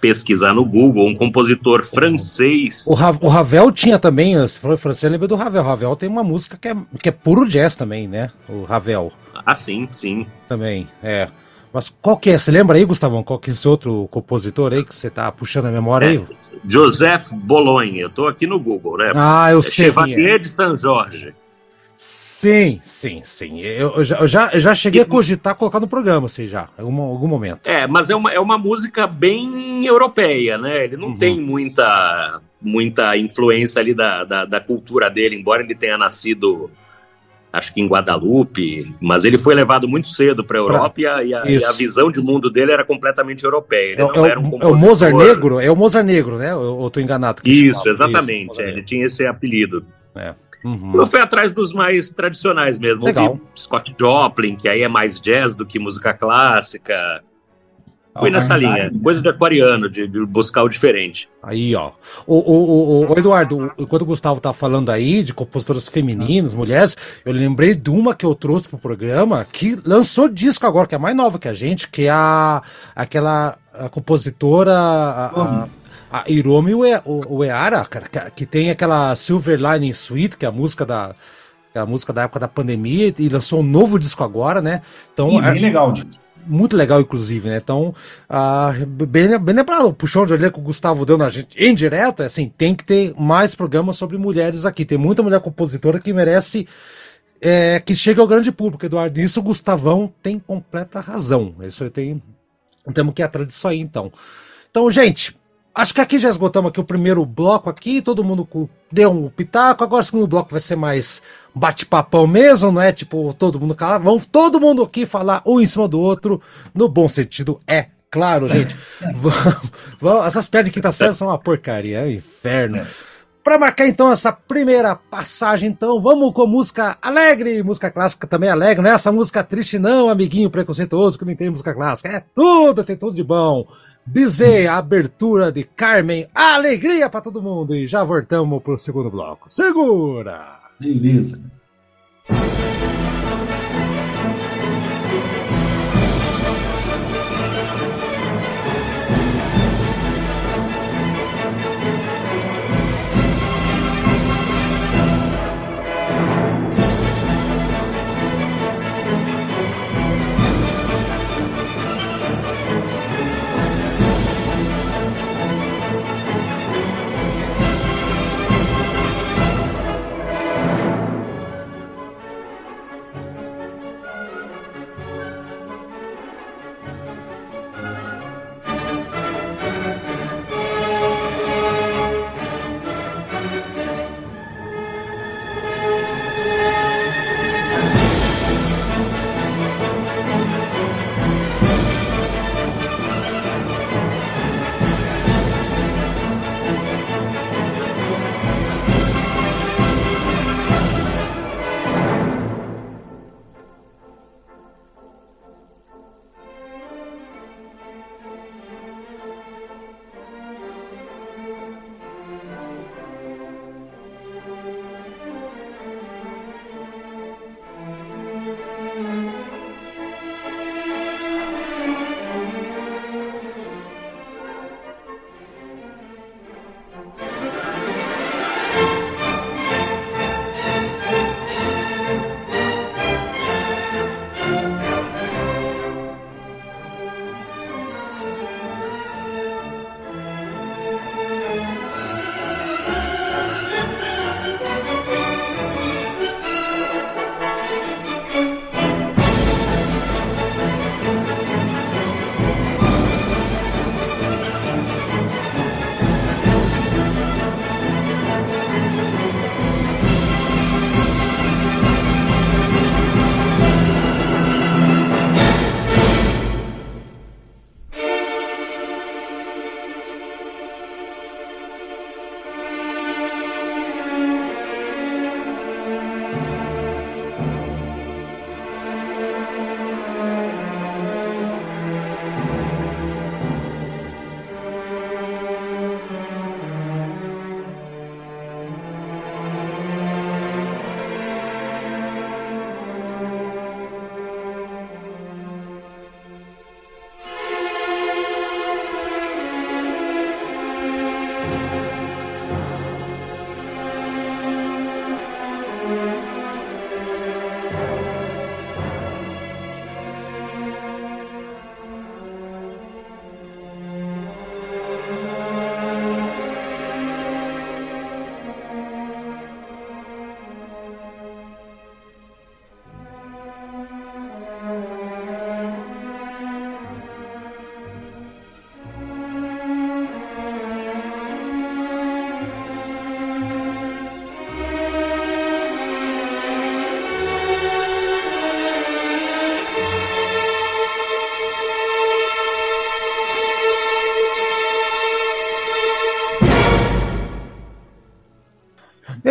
pesquisar no Google, um compositor francês. O, Ra o Ravel tinha também, você falou francês, lembra do Ravel. O Ravel tem uma música que é, que é puro jazz também, né? O Ravel. Ah, sim, sim. Também, é. Mas qual que é? Você lembra aí, Gustavão? Qual que é esse outro compositor aí que você tá puxando a memória aí? Joseph Bolonha. Eu tô aqui no Google, né? Ah, eu é sei. Chevalier É. de São Jorge. Sim, sim, sim. Eu, já, eu, já, eu já cheguei a cogitar colocar no programa, sei já, em algum, algum momento. É, mas é uma, é uma música bem europeia, né? Ele não Uhum. tem muita, muita influência ali da, da, da cultura dele, embora ele tenha nascido, acho que em Guadalupe, mas ele foi levado muito cedo para a Europa e, a, e, a, e Isso. a visão de mundo dele era completamente europeia. É, é um é o Mozart Negro? É o Mozart Negro, né? Eu, eu tô enganado. que Isso, chamava. exatamente. Mozart é, ele tinha esse apelido. Uhum. Eu fui atrás dos mais tradicionais mesmo. Legal. Ouvi Scott Joplin, que aí é mais jazz do que música clássica. Fui nessa linha. Coisa de aquariano, de, de buscar o diferente. Aí, ó. O, o, o, o Eduardo, enquanto o Gustavo tá falando aí de compositoras femininas, mulheres, eu lembrei de uma que eu trouxe pro programa que lançou disco agora, que é mais nova que a gente, que é a, aquela a compositora. A, a, a Hiromi Ue- O- Uehara, cara, que- que tem aquela Silver Lining Suite, que é a música da. é a música da época da pandemia, e lançou um novo disco agora, né? Então, Sim, é- bem legal, Dito. Muito legal, inclusive, né? Então, ah, bem, bem lembrado, o puxão de orelha que o Gustavo deu na gente em direto, é assim, tem que ter mais programas sobre mulheres aqui. Tem muita mulher compositora que merece é, que chegue ao grande público, Eduardo. Isso o Gustavão tem completa razão. Isso eu tenho. Temos que ir atrás disso aí, então. Então, gente, acho que aqui já esgotamos aqui o primeiro bloco aqui, todo mundo deu um pitaco, agora o segundo bloco vai ser mais bate-papão mesmo, não é tipo todo mundo calado, vamos todo mundo aqui falar um em cima do outro, no bom sentido, é claro, gente. vamos, vamos- essas piadas de quinta série são uma porcaria, é um inferno. Pra marcar então essa primeira passagem, então, vamos com música alegre, música clássica também alegre, não é essa música triste não, amiguinho preconceituoso que não tem música clássica, é tudo, tem tudo de bom. Bizê, a abertura de Carmen, alegria pra todo mundo e já voltamos pro segundo bloco. Segura! Beleza.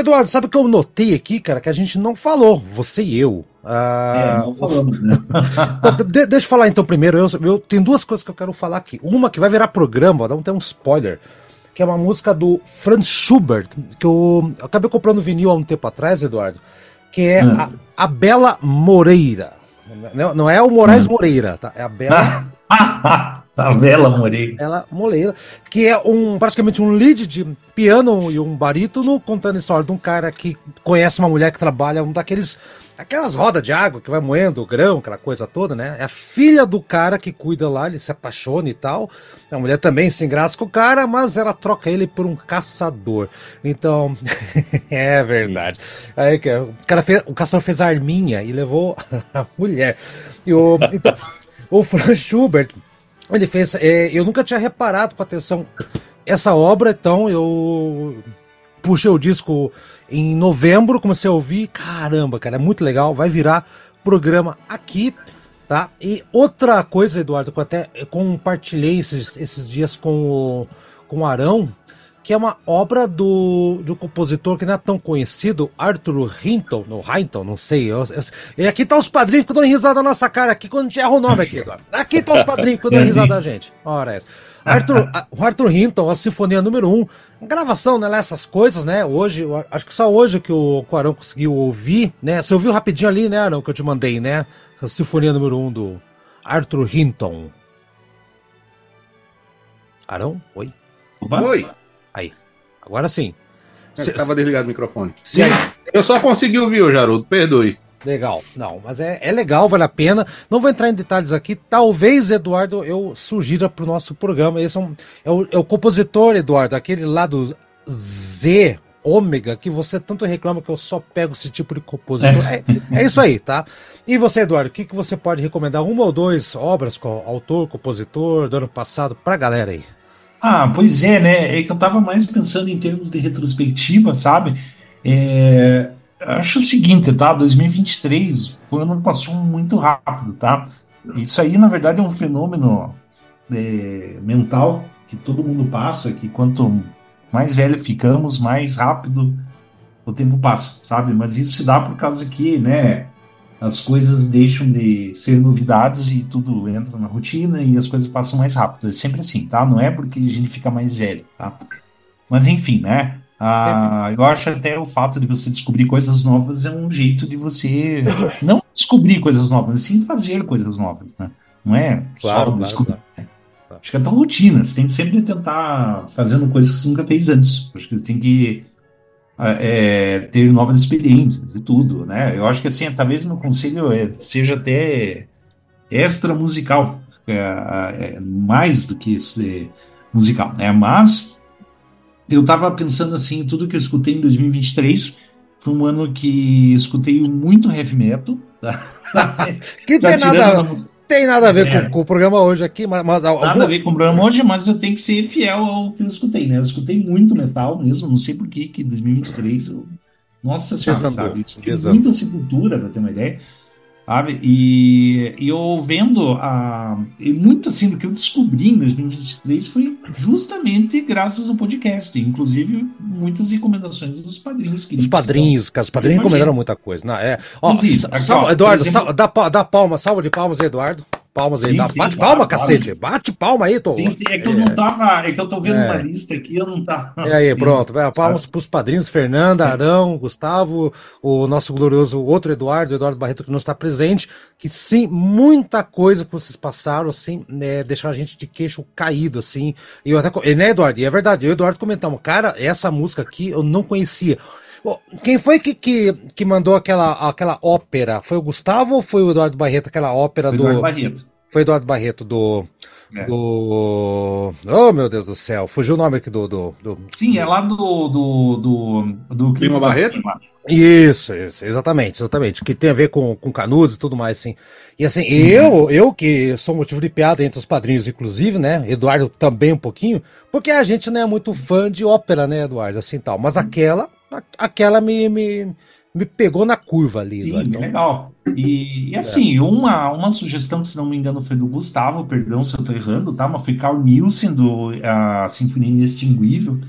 Eduardo, sabe o que eu notei aqui, cara? Que a gente não falou, você e eu. Ah, é, não falamos, né? de, deixa eu falar então primeiro. Eu, eu tenho duas coisas que eu quero falar aqui. Uma que vai virar programa, dá um, um spoiler. Que é uma música do Franz Schubert, que eu, eu acabei comprando vinil há um tempo atrás, Eduardo. Que é hum. a, a Bela Moreira. Não, não é o Moraes hum. Moreira, tá? É a Bela. a Bela Moreira. Ela Moreira, que é um praticamente um lead de piano e um barítono contando a história de um cara que conhece uma mulher que trabalha um daqueles aquelas rodas de água que vai moendo o grão, aquela coisa toda, né? É a filha do cara que cuida lá, ele se apaixona e tal. A mulher também se engraça com o cara, mas ela troca ele por um caçador. Então, é verdade. Aí que o cara fez, o caçador fez a arminha e levou a mulher. E o, então, o Franz Schubert, ele fez. É, eu nunca tinha reparado com atenção essa obra, então eu puxei o disco em novembro, comecei a ouvir, caramba, cara, é muito legal, vai virar programa aqui, tá? E outra coisa, Eduardo, que eu até compartilhei esses, esses dias com o, com o Arão, que é uma obra do, de um compositor que não é tão conhecido, Arthur Hinton, no Hinton, não sei. Eu, eu, e aqui tá os padrinhos que dão risada na nossa cara, aqui quando a gente erra o nome aqui. Aqui tá os padrinhos que dão risada da gente. Ora, é essa. Arthur, o Arthur Hinton, a Sinfonia número 1, um, gravação, né, essas coisas, né, hoje, acho que só hoje que o Arão conseguiu ouvir, né, você ouviu rapidinho ali, né, Arão, que eu te mandei, né, a Sinfonia número 1 um do Arthur Hinton. Arão, oi? Oi. Aí, agora sim. Estava desligado o microfone. Sim. Eu só consegui ouvir, o Jarudo, perdoe. Legal, não, mas é, é legal, vale a pena. Não vou entrar em detalhes aqui. Talvez, Eduardo, eu sugira para o nosso programa. Esse é, um, é, o, é o compositor, Eduardo, aquele lá do Z, ômega, que você tanto reclama que eu só pego esse tipo de compositor. É, é isso aí, tá? E você, Eduardo, o que, que você pode recomendar? Uma ou duas obras com autor, compositor do ano passado pra galera aí? Ah, pois é, né? É que eu tava mais pensando em termos de retrospectiva, sabe? É, acho o seguinte, tá? 2023 foi um ano passou muito rápido, tá? Isso aí, na verdade, é um fenômeno é, mental que todo mundo passa, que quanto mais velho ficamos, mais rápido o tempo passa, sabe? Mas isso se dá por causa que, né, as coisas deixam de ser novidades e tudo entra na rotina e as coisas passam mais rápido. É sempre assim, tá? Não é porque a gente fica mais velho, tá? Mas enfim, né? Ah, eu acho até o fato de você descobrir coisas novas é um jeito de você não descobrir coisas novas, sim fazer coisas novas, né? Não é claro, só descobrir. Claro, claro. Né? Acho que é tão rotina, você tem que sempre tentar fazendo coisas que você nunca fez antes. Acho que você tem que é, ter novas experiências e tudo, né? Eu acho que assim, talvez meu conselho é, seja até extra musical, é, é, mais do que ser musical, né? Mas eu estava pensando assim, tudo que eu escutei em 2023 foi um ano que escutei muito heavy metal. Tá? que tem nada, tem nada a ver é. com, com, o programa hoje aqui, mas, mas nada algum... a ver com o programa hoje, mas eu tenho que ser fiel ao que eu escutei, né? Eu escutei muito metal mesmo, não sei por que que 2023 eu... Nossa senhora, sabe? Muita sepultura, para ter uma ideia sabe? E, e eu vendo a, e muito assim do que eu descobri em 2023 foi justamente graças ao podcast, inclusive muitas recomendações dos padrinhos. Os padrinhos, cara, os padrinhos recomendaram muita coisa. Não, é, ó, aqui, Eduardo, exemplo, dá, dá palma, salva de palmas, Eduardo palmas aí. Sim, dá, sim, bate palma, cacete. Bate palma aí, tô. Sim, sim, é que eu não tava. É que eu tô vendo é. uma lista aqui, eu não tava. É aí, pronto. Palmas pros padrinhos, Fernanda, Arão, Gustavo, o nosso glorioso outro Eduardo, Eduardo Barreto, que não está presente. Que sim, muita coisa que vocês passaram, assim, né, deixaram a gente de queixo caído, assim. E eu até. Né, Eduardo? E é verdade, eu e o Eduardo comentamos, cara, essa música aqui eu não conhecia. Quem foi que, que, que mandou aquela, aquela ópera? Foi o Gustavo ou foi o Eduardo Barreto, aquela ópera foi do. Eduardo Barreto. Foi Eduardo Barreto do. É. Do. Oh, meu Deus do céu. Fugiu o nome aqui do. do, do... Sim, é lá do. Do, do, do Clima Barreto? Isso, isso, exatamente, exatamente. Que tem a ver com, com canudos e tudo mais, assim. E assim, eu, eu que sou motivo de piada entre os padrinhos, inclusive, né? Eduardo também um pouquinho, porque a gente não é muito fã de ópera, né, Eduardo? Assim tal. Mas aquela aquela me, me, me pegou na curva ali. Sim, então... legal. E, e assim, é. uma, uma sugestão, se não me engano, foi do Gustavo, perdão se eu estou errando, tá? Mas foi Carl Nielsen, do a Sinfonia Inextinguível,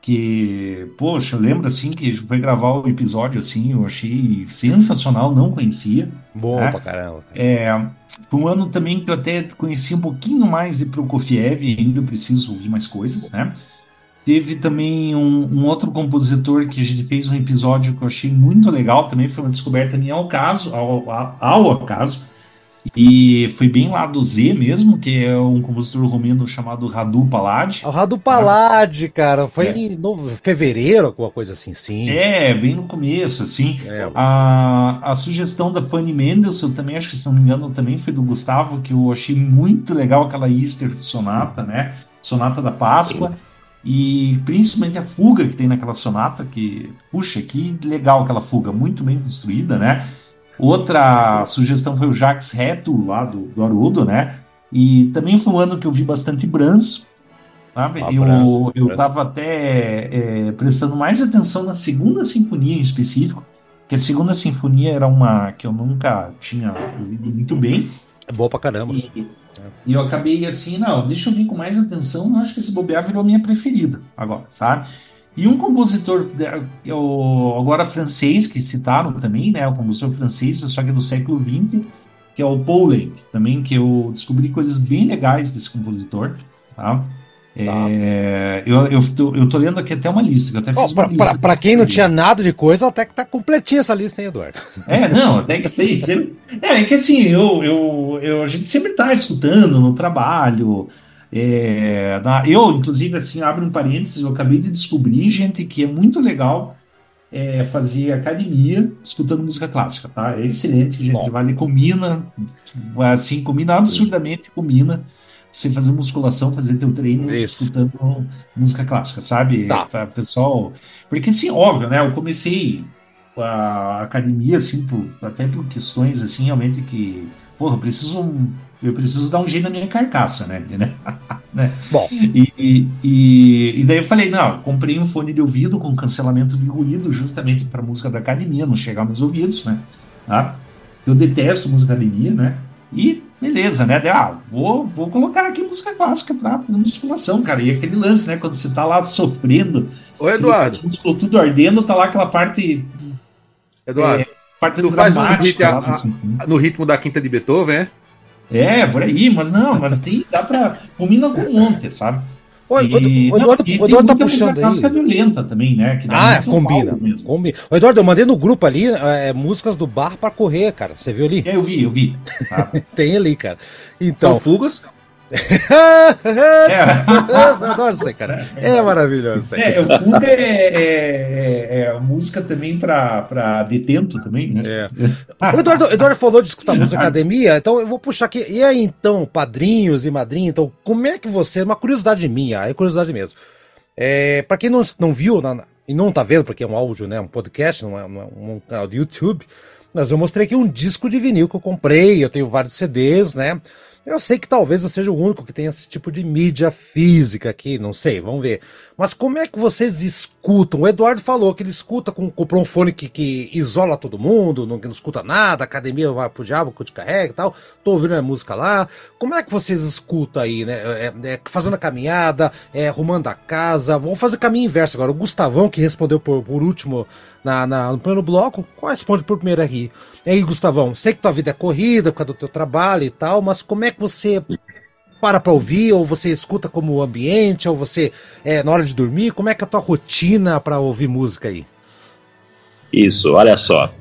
que, poxa, eu lembro assim que foi gravar o episódio assim, eu achei sensacional, não conhecia. Bom né? pra caramba. É, foi um ano também que eu até conheci um pouquinho mais de Prokofiev, ainda preciso ouvir mais coisas, né? Teve também um, um, outro compositor que a gente fez um episódio que eu achei muito legal, também foi uma descoberta minha ao caso, ao, ao, ao acaso, e foi bem lá do Z mesmo, que é um compositor romeno chamado Radu Palad. O Radu Palad, cara, foi é. em no, fevereiro, alguma coisa assim, sim. É, bem no começo, assim. É. A, a sugestão da Fanny Mendelssohn também, acho que se não me engano, também foi do Gustavo, que eu achei muito legal aquela Easter sonata, né? Sonata da Páscoa. E principalmente a fuga que tem naquela sonata, que, puxa, que legal aquela fuga, muito bem construída, né? Outra sugestão foi o Jacques Reto, lá do, do Arudo, né? E também foi um ano que eu vi bastante Brans, sabe? Ah, eu eu estava até é, prestando mais atenção na segunda sinfonia em específico, que a segunda sinfonia era uma que eu nunca tinha ouvido muito bem. É boa pra caramba. E, e eu acabei assim, não, deixa eu vir com mais atenção, eu acho que esse bobear virou a minha preferida agora, sabe? E um compositor, o, agora francês, que citaram também, né? O compositor francês, só que é do século XX, que é o Poulenc, também, que eu descobri coisas bem legais desse compositor, tá? É, eu, eu, tô, eu tô lendo aqui até uma lista. Que até oh, pra, lista pra, quem não tinha nada de coisa, até que tá completinha essa lista, hein, Eduardo? É, não, até que fez. É, é que assim, eu, eu, eu, a gente sempre tá escutando no trabalho, é, na, eu, inclusive, assim, abro um parênteses, eu acabei de descobrir, gente, que é muito legal é, fazer academia escutando música clássica, tá? É excelente, gente. Bom. Vale, combina, assim, combina absurdamente, combina você fazer musculação, fazer teu treino Isso. escutando música clássica, sabe? Tá. Pra pessoal. Porque, assim, óbvio, né? Eu comecei a academia, assim, por, até por questões, assim, realmente que. Porra, eu preciso eu preciso dar um jeito na minha carcaça, né? né? Bom. E, e, e, daí eu falei, não, comprei um fone de ouvido com cancelamento de ruído justamente para música da academia, não chegar nos ouvidos, né? Tá? Eu detesto música academia, né? E beleza, né? ah, vou, vou colocar aqui música clássica para fazer musculação, cara. E aquele lance, né? Quando você tá lá sofrendo, Ô, Eduardo. tudo ardendo, tá lá aquela parte. Eduardo, é, parte tu faz um ritmo, a, assim. no ritmo da quinta de Beethoven, é? É, por aí, mas não, mas tem, dá pra. Combina com ontem, sabe? O, e, o, Eduardo, não, o Eduardo tá puxando aí. violenta também, né? ah, combina, combina. O Eduardo, eu mandei no grupo ali é, músicas do bar pra correr, cara. Você viu ali? É, eu vi, eu vi. Ah. tem ali, cara. Então, São fugas? É. Eu adoro isso aí, cara. É maravilhoso isso aí. É, o Fuga é, é, é, música também para detento também, né? É. O Eduardo, Eduardo falou de escutar música academia, então eu vou puxar aqui. E aí, então, padrinhos e madrinhos, então, como é que você. Uma curiosidade minha, é curiosidade mesmo. É, para quem não, não viu na, e não tá vendo, porque é um áudio, né? Um podcast, não é, não é um canal de YouTube. Mas eu mostrei aqui um disco de vinil que eu comprei, eu tenho vários CDs, né? Eu sei que talvez eu seja o único que tem esse tipo de mídia física aqui, não sei, vamos ver. Mas como é que vocês escutam? O Eduardo falou que ele escuta com, comprou um fone que, que isola todo mundo, não, não escuta nada, academia vai pro diabo, que te carrega e tal. Tô ouvindo a música lá. Como é que vocês escutam aí, né? É, é, é, fazendo a caminhada, é, arrumando a casa. Vamos fazer caminho inverso agora. O Gustavão, que respondeu por, por último na, na, no primeiro bloco, qual responde por primeiro aqui? E aí, Gustavão, sei que tua vida é corrida por causa do teu trabalho e tal, mas como é que você para para ouvir, ou você escuta como ambiente, ou você, é, na hora de dormir, como é que é a tua rotina para ouvir música aí? Isso, olha só.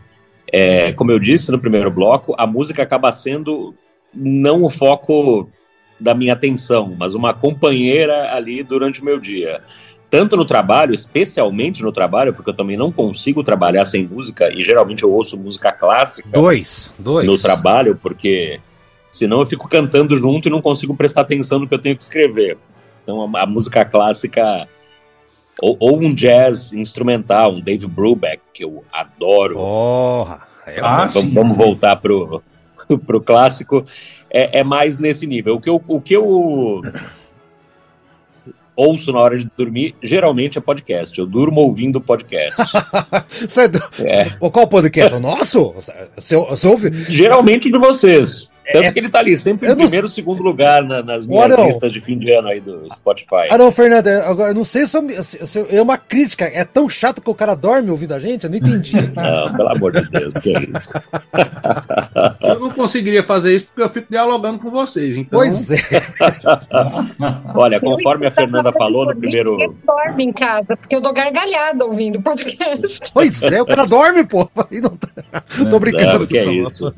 É, como eu disse no primeiro bloco, a música acaba sendo não o foco da minha atenção, mas uma companheira ali durante o meu dia tanto no trabalho, especialmente no trabalho, porque eu também não consigo trabalhar sem música e geralmente eu ouço música clássica. Dois, dois. No trabalho, porque senão eu fico cantando junto e não consigo prestar atenção no que eu tenho que escrever. Então a, a música clássica ou, ou, um jazz instrumental, um Dave Brubeck que eu adoro. Oh, é ah, vamos, vamos, voltar pro pro clássico. É, é mais nesse nível. O que eu, o que eu ouço na hora de dormir, geralmente é podcast. Eu durmo ouvindo podcast. é. Qual podcast? O nosso? Você, você ouve? Geralmente de vocês. Tanto é, que ele tá ali sempre em primeiro, segundo lugar na, nas minhas Arão, listas de fim de ano aí do Spotify. Ah, não, Fernando, agora eu não sei se, eu, se, é uma crítica. É tão chato que o cara dorme ouvindo a gente? Eu não entendi. não, pelo amor de Deus, que é isso. eu não conseguiria fazer isso porque eu fico dialogando com vocês. Então... Pois é. Olha, conforme a Fernanda falou no primeiro. Eu dorme em casa, porque eu dou gargalhada ouvindo podcast. Pois é, o cara dorme, pô. Não tá... Tô brincando. Não, que é isso.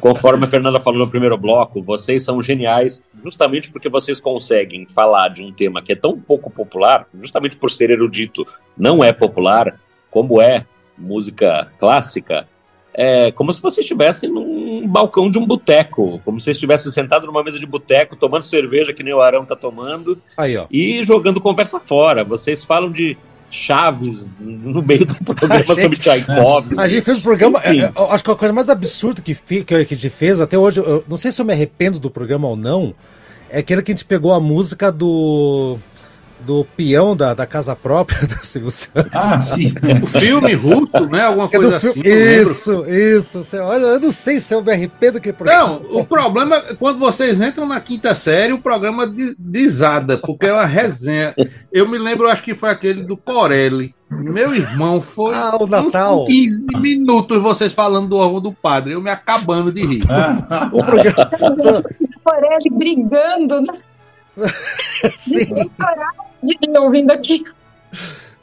Conforme a Fernanda falou no primeiro bloco, vocês são geniais justamente porque vocês conseguem falar de um tema que é tão pouco popular, justamente por ser erudito, não é popular, como é música clássica, é como se você estivesse num balcão de um boteco, como se estivesse sentado numa mesa de boteco, tomando cerveja que nem o Arão tá tomando, Aí, e jogando conversa fora. Vocês falam de Chaves no meio do programa gente, sobre Tchaikovsky. A gente fez o um programa. É, é, acho que a coisa mais absurda que, que, que a gente fez até hoje, eu não sei se eu me arrependo do programa ou não, é aquele que a gente pegou a música do do peão da, da casa própria do Silvio Santos. Ah, sim. o filme russo, né? Alguma é coisa assim. Isso, isso. Você, olha, eu não sei se é o BRP do que programa. Não, o problema é quando vocês entram na quinta série, o programa desada, porque é uma resenha. Eu me lembro, acho que foi aquele do Corelli. Meu irmão, foi ah, o Natal. 15 minutos vocês falando do órgão do padre, eu me acabando de rir. o programa. Corelli brigando, né? Sim. De ouvindo aqui.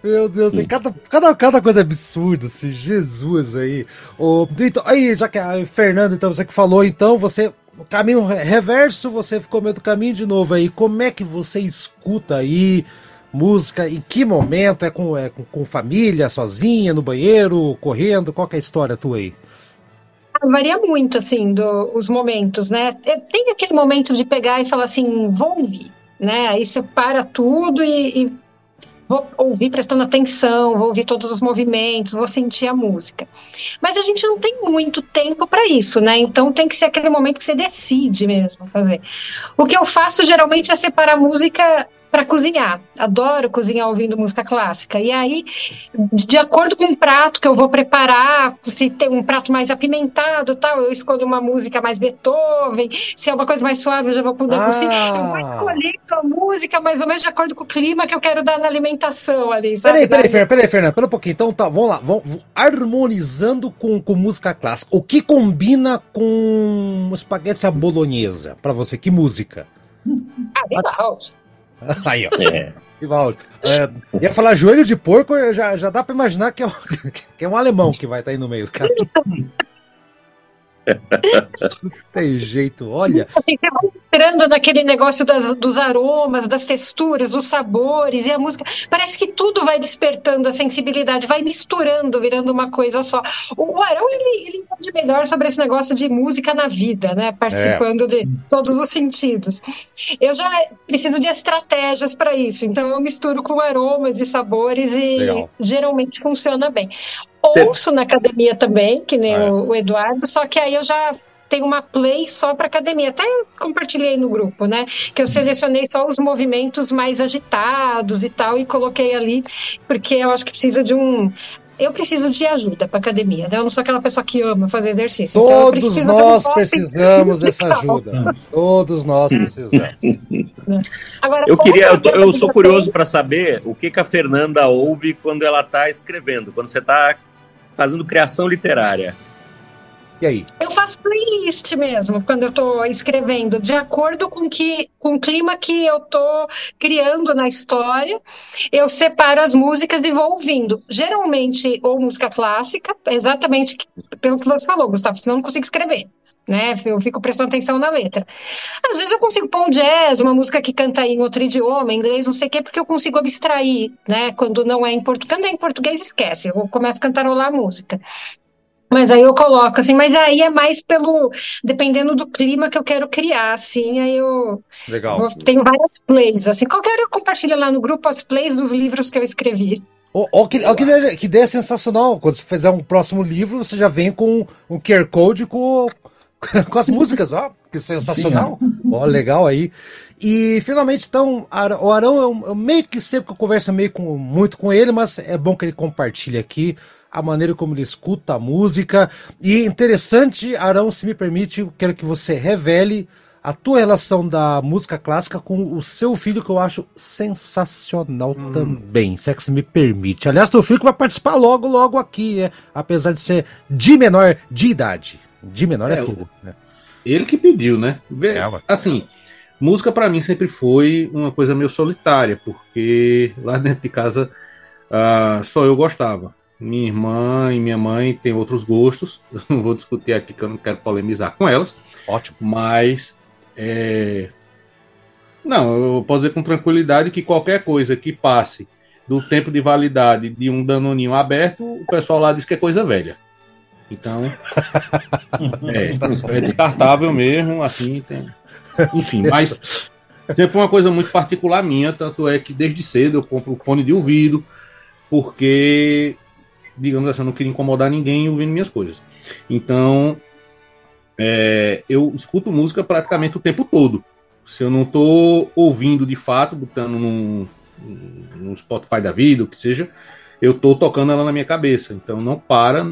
Meu Deus, tem cada, cada, cada coisa absurda, assim, Jesus aí. O, então, aí, já que a Fernando, então, você que falou, então, você. O caminho reverso, você ficou meio do caminho de novo aí. Como é que você escuta aí música? Em que momento? É com, é com, com família, sozinha, no banheiro, correndo? Qual é a história tua aí? Ah, varia muito, assim, do, os momentos, né? É, tem aquele momento de pegar e falar assim, vou ouvir né? Aí você para tudo e, e vou ouvir prestando atenção, vou ouvir todos os movimentos, vou sentir a música. Mas a gente não tem muito tempo para isso, né? Então tem que ser aquele momento que você decide mesmo fazer. O que eu faço geralmente é separar a música para cozinhar. Adoro cozinhar ouvindo música clássica. E aí, de acordo com o prato que eu vou preparar, se tem um prato mais apimentado, tal, eu escolho uma música mais Beethoven. Se é uma coisa mais suave, eu já vou Debussy. Ah. Eu vou escolher a música mais ou menos de acordo com o clima que eu quero dar na alimentação ali, sabe? Peraí, peraí, Fernanda, peraí, Fernanda, pera um pouquinho. Então, tá, vamos lá. Vamos, harmonizando com, com música clássica. O que combina com espaguete à bolonhesa? Pra você, que música? Ah, legal. Aí, ó. É. É, ia falar joelho de porco, já, já dá pra imaginar que é, um, que é um alemão que vai estar tá aí no meio, cara. tem jeito, olha. Assim, você vai entrando naquele negócio das, dos aromas, das texturas, dos sabores e a música. Parece que tudo vai despertando a sensibilidade, vai misturando, virando uma coisa só. O Arão, ele, ele entende melhor sobre esse negócio de música na vida, né? Participando é. de todos os sentidos. Eu já preciso de estratégias para isso, então eu misturo com aromas e sabores e Legal. geralmente funciona bem ouço na academia também, que nem ah, é. o, Eduardo, só que aí eu já tenho uma play só para academia. Até compartilhei no grupo, né? Que eu selecionei só os movimentos mais agitados e tal e coloquei ali, porque eu acho que precisa de um eu preciso de ajuda para academia, né? Eu não sou aquela pessoa que ama fazer exercício. Então Todos então nós precisamos dessa ajuda. Todos nós precisamos. Agora, eu queria, eu, eu sou curioso para saber o que, que a Fernanda ouve quando ela está escrevendo, quando você está fazendo criação literária. E aí? Eu faço playlist mesmo, quando eu estou escrevendo, de acordo com, que, com o clima que eu estou criando na história, eu separo as músicas e vou ouvindo. Geralmente, ou música clássica, exatamente pelo que você falou, Gustavo, senão eu não consigo escrever. Né? Eu fico prestando atenção na letra. Às vezes eu consigo pôr um jazz, uma música que canta em outro idioma, inglês, não sei o quê, porque eu consigo abstrair, né? Quando não é em português, quando é em português, esquece, eu começo a cantarolar a música. Mas aí eu coloco, assim, mas aí é mais pelo. Dependendo do clima que eu quero criar, assim, aí eu. Legal. Vou, tenho várias plays, assim. Qualquer eu compartilho lá no grupo as plays dos livros que eu escrevi. Ó, oh, oh, que, oh, que, ideia, que ideia sensacional. Quando você fizer um próximo livro, você já vem com um QR Code com, com as músicas, ó. Que sensacional. Ó, legal aí. E finalmente, então, o Arão, eu, eu meio que sempre que eu converso meio com, muito com ele, mas é bom que ele compartilhe aqui a maneira como ele escuta a música. E interessante, Arão, se me permite, eu quero que você revele a tua relação da música clássica com o seu filho, que eu acho sensacional hum. também, se é que se me permite. Aliás, teu filho que vai participar logo, logo aqui, é, apesar de ser de menor de idade. De menor é, é filho. Né? Ele que pediu, né? É, assim, música para mim sempre foi uma coisa meio solitária, porque lá dentro de casa uh, só eu gostava. Minha irmã e minha mãe têm outros gostos. Eu não vou discutir aqui que eu não quero polemizar com elas. Ótimo. Mas é... Não, eu posso dizer com tranquilidade que qualquer coisa que passe do tempo de validade de um danoninho aberto, o pessoal lá diz que é coisa velha. Então, é, é descartável mesmo, assim, tem... enfim, mas sempre foi uma coisa muito particular minha, tanto é que desde cedo eu compro fone de ouvido, porque, digamos assim, eu não queria incomodar ninguém ouvindo minhas coisas. Então, é, eu escuto música praticamente o tempo todo. Se eu não estou ouvindo de fato, botando num, num Spotify da vida, o que seja, eu estou tocando ela na minha cabeça. Então não para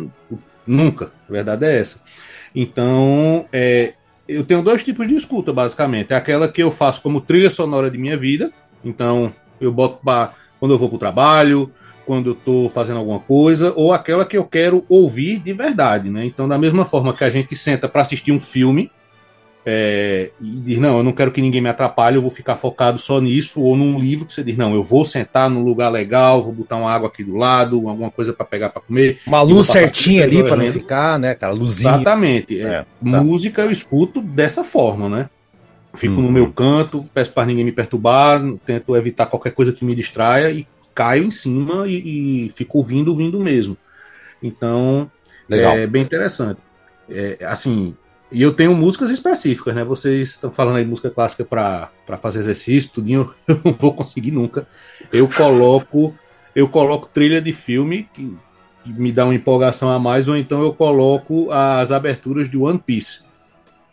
nunca. A verdade é essa. Então, é, eu tenho dois tipos de escuta, basicamente. É aquela que eu faço como trilha sonora de minha vida. Então, eu boto pra, quando eu vou para o trabalho, quando eu estou fazendo alguma coisa, ou aquela que eu quero ouvir de verdade, né? Então, da mesma forma que a gente senta para assistir um filme é, e diz, não, eu não quero que ninguém me atrapalhe, eu vou ficar focado só nisso, ou num livro que você diz, não, eu vou sentar num lugar legal, vou botar uma água aqui do lado, alguma coisa para pegar para comer. Uma luz certinha ali para não ficar, né? Aquela luzinha. Exatamente. É, é, tá. Música eu escuto dessa forma, né? Fico hum. no meu canto, peço para ninguém me perturbar, tento evitar qualquer coisa que me distraia e caio em cima e, e fico ouvindo, ouvindo mesmo. Então, Legal. é bem interessante. É, assim, e eu tenho músicas específicas, né? Vocês estão falando aí música clássica para fazer exercício, tudinho, eu não vou conseguir nunca. Eu coloco eu coloco trilha de filme que, me dá uma empolgação a mais, ou então eu coloco as aberturas de One Piece.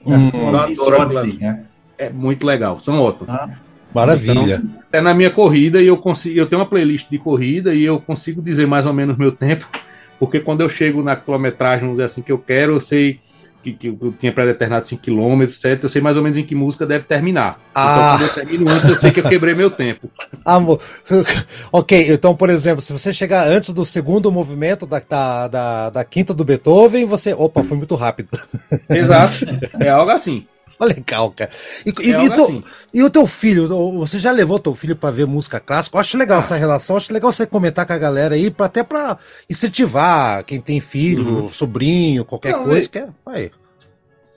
Hum, eu adoro né? É muito legal, são ótimas. Ah. Maravilha. Então, é na minha corrida e eu consigo. Eu tenho uma playlist de corrida e eu consigo dizer mais ou menos meu tempo, porque quando eu chego na quilometragem, vamos dizer assim, que eu quero, eu sei que, que eu tinha pré-determinado 5 km, certo? Eu sei mais ou menos em que música deve terminar. Então, ah. Então, quando eu termino antes, eu sei que eu quebrei meu tempo. Amor. ok, então, por exemplo, se você chegar antes do segundo movimento da, da, da, da quinta do Beethoven, você. Opa, foi muito rápido. Exato. É algo assim. Legal, cara. E, e, e, assim. e, o teu filho, você já levou teu filho para ver música clássica? Eu acho legal ah. essa relação, acho legal você comentar com a galera aí, pra, até para incentivar quem tem filho, uhum. sobrinho, qualquer Não, coisa. É... Que é, vai.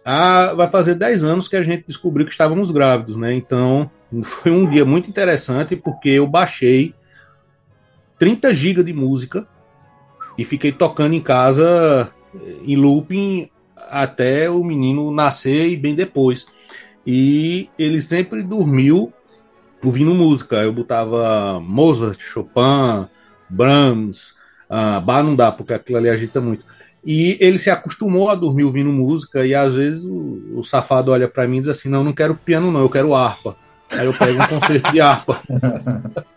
Ah, vai fazer 10 anos que a gente descobriu que estávamos grávidos, né? Então foi um dia muito interessante porque eu baixei 30 GB de música e fiquei tocando em casa em looping até o menino nascer e bem depois. E ele sempre dormiu ouvindo música. Eu botava Mozart, Chopin, Brahms, uh, Bar não dá, porque aquilo ali agita muito. E ele se acostumou a dormir ouvindo música, e às vezes o, o safado olha para mim e diz assim: Não, não quero piano, não, eu quero harpa. Aí eu pego um concerto de harpa.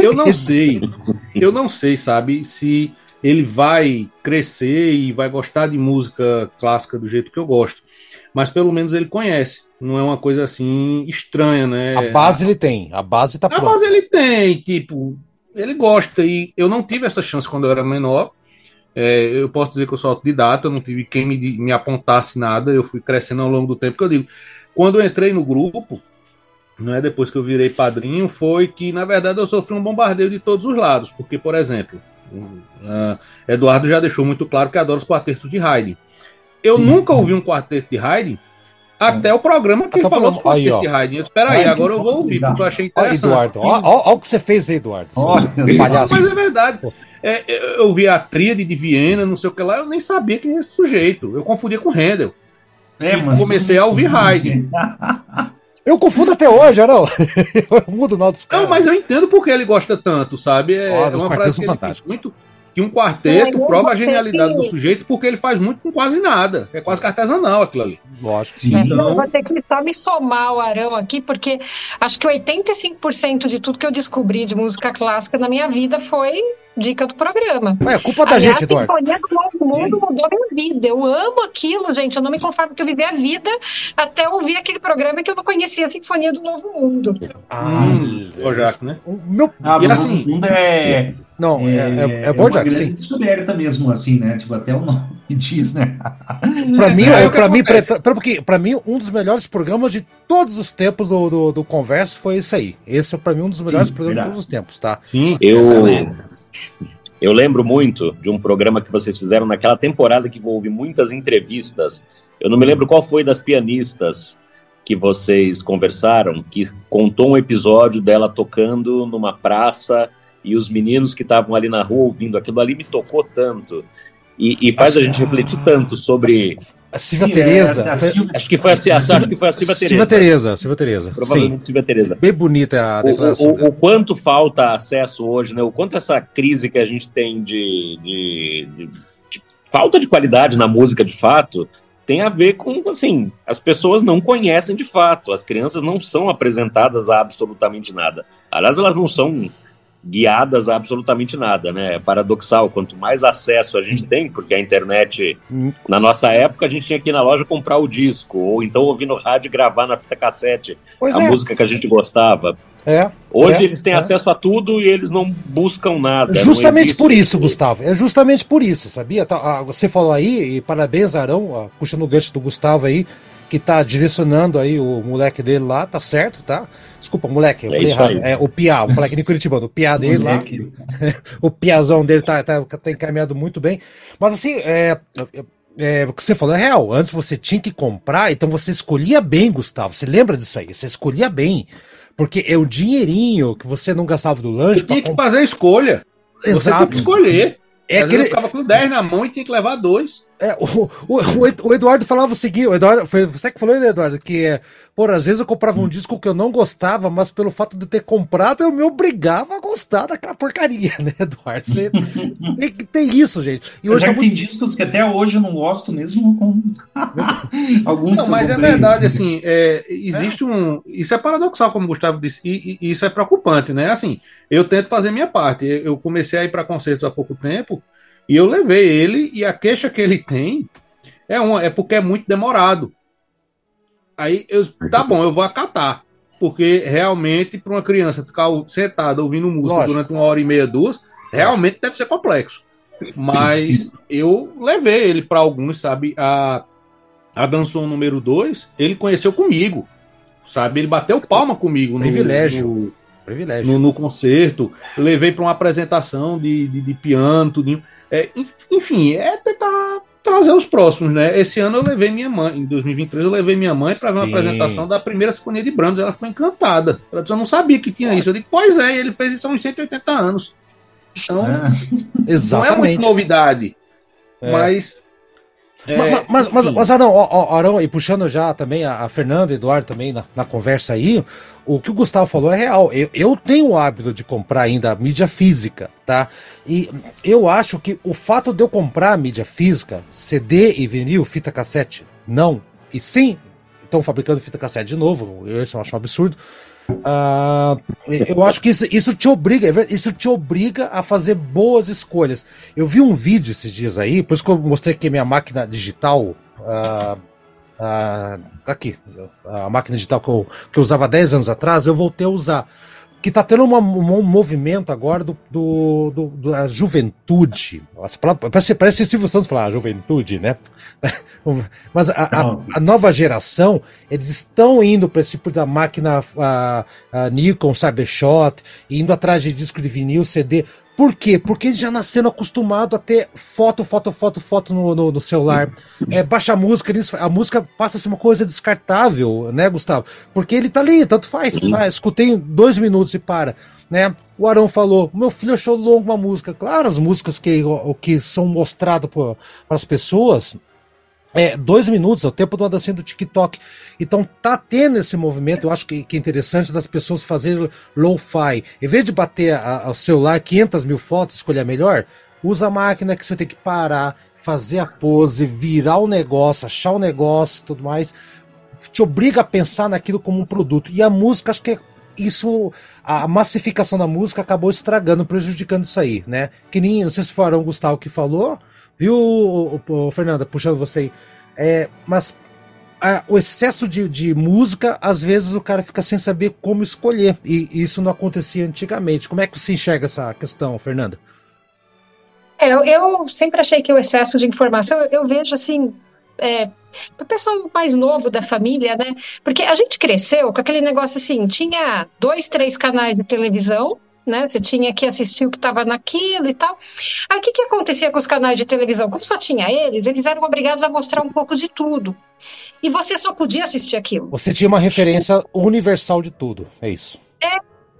Eu não sei, eu não sei, sabe, se ele vai crescer e vai gostar de música clássica do jeito que eu gosto. Mas pelo menos ele conhece. Não é uma coisa assim estranha, né? A base ele tem, a base tá pronta. A base ele tem, tipo, ele gosta. E eu não tive essa chance quando eu era menor. É, eu posso dizer que eu sou autodidata, eu não tive quem me, me apontasse nada, eu fui crescendo ao longo do tempo. Que eu digo, quando eu entrei no grupo, não é depois que eu virei padrinho, foi que na verdade eu sofri um bombardeio de todos os lados, porque por exemplo, Uh, Eduardo já deixou muito claro que adora os quartetos de Haydn. Eu Sim. nunca ouvi um quarteto de Haydn até o programa que ele falou dos quartetos aí, de Haydn. Eu, Espera aí, agora eu vou ouvir, porque eu achei interessante. Olha, Eduardo, olha, o que você fez aí, Eduardo. Olha, mas é verdade. É, eu vi a tríade de Viena, não sei o que lá, eu nem sabia quem era esse sujeito. Eu confundia com Handel. É, mas... Comecei a ouvir Haydn. Eu confundo até hoje, não. eu mudo o nome dos caras. Não, mas eu entendo porque ele gosta tanto, sabe? É, oh, é uma frase que muito que um quarteto não, prova a genialidade que... do sujeito porque ele faz muito com quase nada. É quase artesanal aquilo ali. Lógico. Sim. Então... Eu vou ter que só me somar o Arão aqui, porque acho que 85% de tudo que eu descobri de música clássica na minha vida foi dica do programa. É culpa da Aliás, gente, Eduardo. Sinfonia do Novo Mundo mudou minha vida. Eu amo aquilo, gente. Eu não me conformo que eu vivi a vida até ouvir aquele programa que eu não conhecia a Sinfonia do Novo Mundo. Ah, Hum, o Jaco, né? o meu. Ah, E mas assim- o mundo é. Não, é, é, é bom, uma Jack, grande sim. descoberta mesmo, assim, né? Tipo, até o nome diz, né? Pra mim, É, é, pra, mim pra, pra- porque, pra mim, um dos melhores programas de todos os tempos do, do, do Converso foi esse aí. Esse é, pra mim, um dos melhores Sim, programas de verdade. todos os tempos, tá? Sim. Eu. Eu lembro muito de um programa que vocês fizeram naquela temporada que houve muitas entrevistas. Eu não me lembro qual foi das pianistas que vocês conversaram, que contou um episódio dela tocando numa praça e os meninos que estavam ali na rua ouvindo aquilo ali me tocou tanto. E, e faz a Acho- gente refletir tanto sobre. A Silvia Sim, Tereza. é, a foi- Silvia- Acho que foi a, acho que foi a Silvia Tereza. Silvia Tereza. Silvia Tereza. Sim. Provavelmente Silvia Tereza. Bem bonita a O, declaração. o- o quanto falta acesso hoje, né? O quanto essa crise que a gente tem de, de- de- de falta de qualidade na música, de fato, tem a ver com, assim, as pessoas não conhecem de fato, as crianças não são apresentadas a absolutamente nada. Aliás, elas não são guiadas a absolutamente nada, né? É paradoxal, quanto mais acesso a gente tem, porque a internet, na nossa época, a gente tinha que ir na loja comprar o disco, ou então ouvir no rádio e gravar na fita cassete Pois a é. música que a gente gostava. É. Hoje É, eles têm é. acesso a tudo e eles não buscam nada. Justamente por isso, Gustavo. É justamente por isso, sabia? Tá, ah, você falou aí, e parabéns, Arão, ó, puxando o gancho do Gustavo aí, que tá direcionando aí o moleque dele lá, tá certo, tá? Desculpa, moleque, eu É falei errado. aí. É o Piá, vou falar aqui em Curitibano, o Piá dele lá. Moleque. o piazão dele tá, tá, tá encaminhado muito bem. Mas assim, é, é, o que você falou é real. Antes você tinha que comprar, então você escolhia bem, Gustavo. Você lembra disso aí? Você escolhia bem. Porque é o dinheirinho que você não gastava do lanche Você tinha que fazer a escolha. Você tem Exato. que escolher. É Às vezes eu aquele, ficava com 10 na mão e tinha que levar dois. É, o, o, o Ed- o Eduardo falava o seguinte, o Eduardo, foi você que falou, né, Eduardo? Que, é, por às vezes eu comprava um disco que eu não gostava, mas pelo fato de ter comprado, eu me obrigava a gostar daquela porcaria, né, Eduardo? Você tem ter isso, gente. E Eu hoje já tá que tem discos que até hoje eu não gosto mesmo com alguns Não, mas é verdade, assim, é, existe um. Isso é paradoxal, como o Gustavo disse, e, e isso é preocupante, né? Assim, eu tento fazer minha parte. Eu comecei a ir para concertos há pouco tempo e eu levei ele, e a queixa que ele tem é, uma, é porque é muito demorado. Aí eu, tá bom, eu vou acatar. Porque realmente, para uma criança ficar sentada ouvindo música Lógico. durante uma hora e meia, duas, realmente deve ser complexo. Mas eu levei ele para alguns, sabe? A, a Dançom número 2, ele conheceu comigo. Sabe? Ele bateu palma comigo no, Privilégio. no, Privilégio. no, no concerto. Levei para uma apresentação de, de, de piano, tudinho. É, enf- enfim, é tentar trazer os próximos, né? Esse ano eu levei minha mãe, em 2023 eu levei minha mãe para ver uma apresentação da primeira Sinfonia de Brahms. Ela ficou encantada. Ela disse, eu não sabia que tinha isso. Eu disse, pois é, ele fez isso há uns 180 anos. Então, Ah, não é Exatamente. novidade. É. Mas. É, ma- mas, mas, enfim. mas, Arão, ó, Arão, e puxando já também a, a Fernanda e Eduardo também na, na conversa aí, o que o Gustavo falou é real. Eu, eu tenho o hábito de comprar ainda a mídia física, tá? E eu acho que o fato de eu comprar a mídia física, CD e vinil, fita cassete, não. E sim, estão fabricando fita cassete de novo, isso eu acho um absurdo. Ah, eu acho que isso, isso te obriga, é isso te obriga a fazer boas escolhas. Eu vi um vídeo esses dias aí, por isso que eu mostrei aqui minha máquina digital. ah, ah, aqui, a máquina digital que eu, que eu usava 10 anos atrás, eu voltei a usar. Que tá tendo uma- um movimento agora do, do, do- da juventude. Parece, parece Silvio Santos falar "Ah, juventude, né? Mas a, a- a nova geração, eles estão indo para esse tipo da máquina a, a Nikon Cybershot, indo atrás de disco de vinil, CD. Por quê? Porque eles já nasceram acostumados a ter foto, foto, foto, foto no, no, no celular. É, baixa a música, eles, a música passa a ser uma coisa descartável, né, Gustavo? Porque ele tá ali, tanto faz. Ah, escutei dois minutos e para. Né? O Arão falou: meu filho achou longo uma música. Claro, as músicas que, que são mostradas para as pessoas é, dois minutos, é o tempo uma dancinha do TikTok. Então tá tendo esse movimento, eu acho que, que é interessante das pessoas fazerem low-fi. Em vez de bater o celular 500 mil fotos, escolher a melhor, usa a máquina que você tem que parar, fazer a pose, virar o negócio, achar o negócio e tudo mais. Te obriga a pensar naquilo como um produto. E a música, acho que é isso, a massificação da música acabou estragando, prejudicando isso aí, né? Que nem, não sei se foram o Gustavo que falou, viu, Fernanda, puxando você aí. É, mas a, o excesso de, de música, às vezes o cara fica sem saber como escolher. E, e isso não acontecia antigamente. Como é que você enxerga essa questão, Fernanda? É, eu, eu sempre achei que o excesso de informação, eu, eu vejo assim, é, para o pessoal mais novo da família, né? Porque a gente cresceu com aquele negócio assim, tinha dois, três canais de televisão, né? Você tinha que assistir o que estava naquilo e tal. Aí o que, que acontecia com os canais de televisão? Como só tinha eles, eles eram obrigados a mostrar um pouco de tudo. E você só podia assistir aquilo. Você tinha uma referência universal de tudo, é isso. É,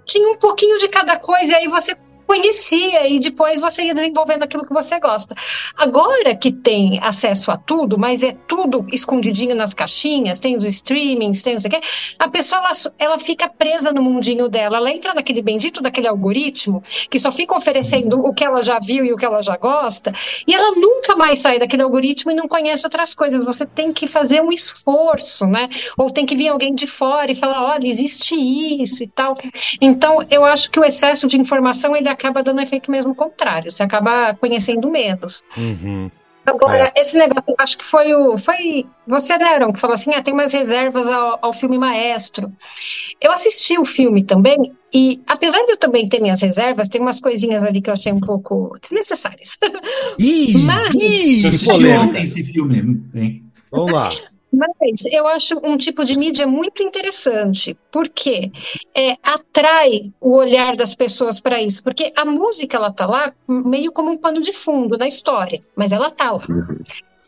tinha um pouquinho de cada coisa, e aí você conhecia e depois você ia desenvolvendo aquilo que você gosta. Agora que tem acesso a tudo, mas é tudo escondidinho nas caixinhas, tem os streamings, tem não sei o quê, a pessoa ela, ela fica presa no mundinho dela, ela entra naquele bendito daquele algoritmo que só fica oferecendo o que ela já viu e o que ela já gosta, e ela nunca mais sai daquele algoritmo e não conhece outras coisas. Você tem que fazer um esforço, né? Ou tem que vir alguém de fora e falar, olha, existe isso e tal. Então, eu acho que o excesso de informação ele acaba dando efeito mesmo contrário, você acaba conhecendo menos. Uhum. Agora, é. esse negócio, acho que foi o. Foi você, né, Aaron, que falou assim: ah, tem umas reservas ao, ao, filme Maestro. Eu assisti o filme também, e apesar de eu também ter minhas reservas, tem umas coisinhas ali que eu achei um pouco desnecessárias. Ih, Mas... ih, ontem esse filme. Hein? Vamos lá. Mas eu acho um tipo de mídia muito interessante, porque é, atrai o olhar das pessoas para isso. Porque a música, ela tá lá meio como um pano de fundo da história, mas ela tá lá.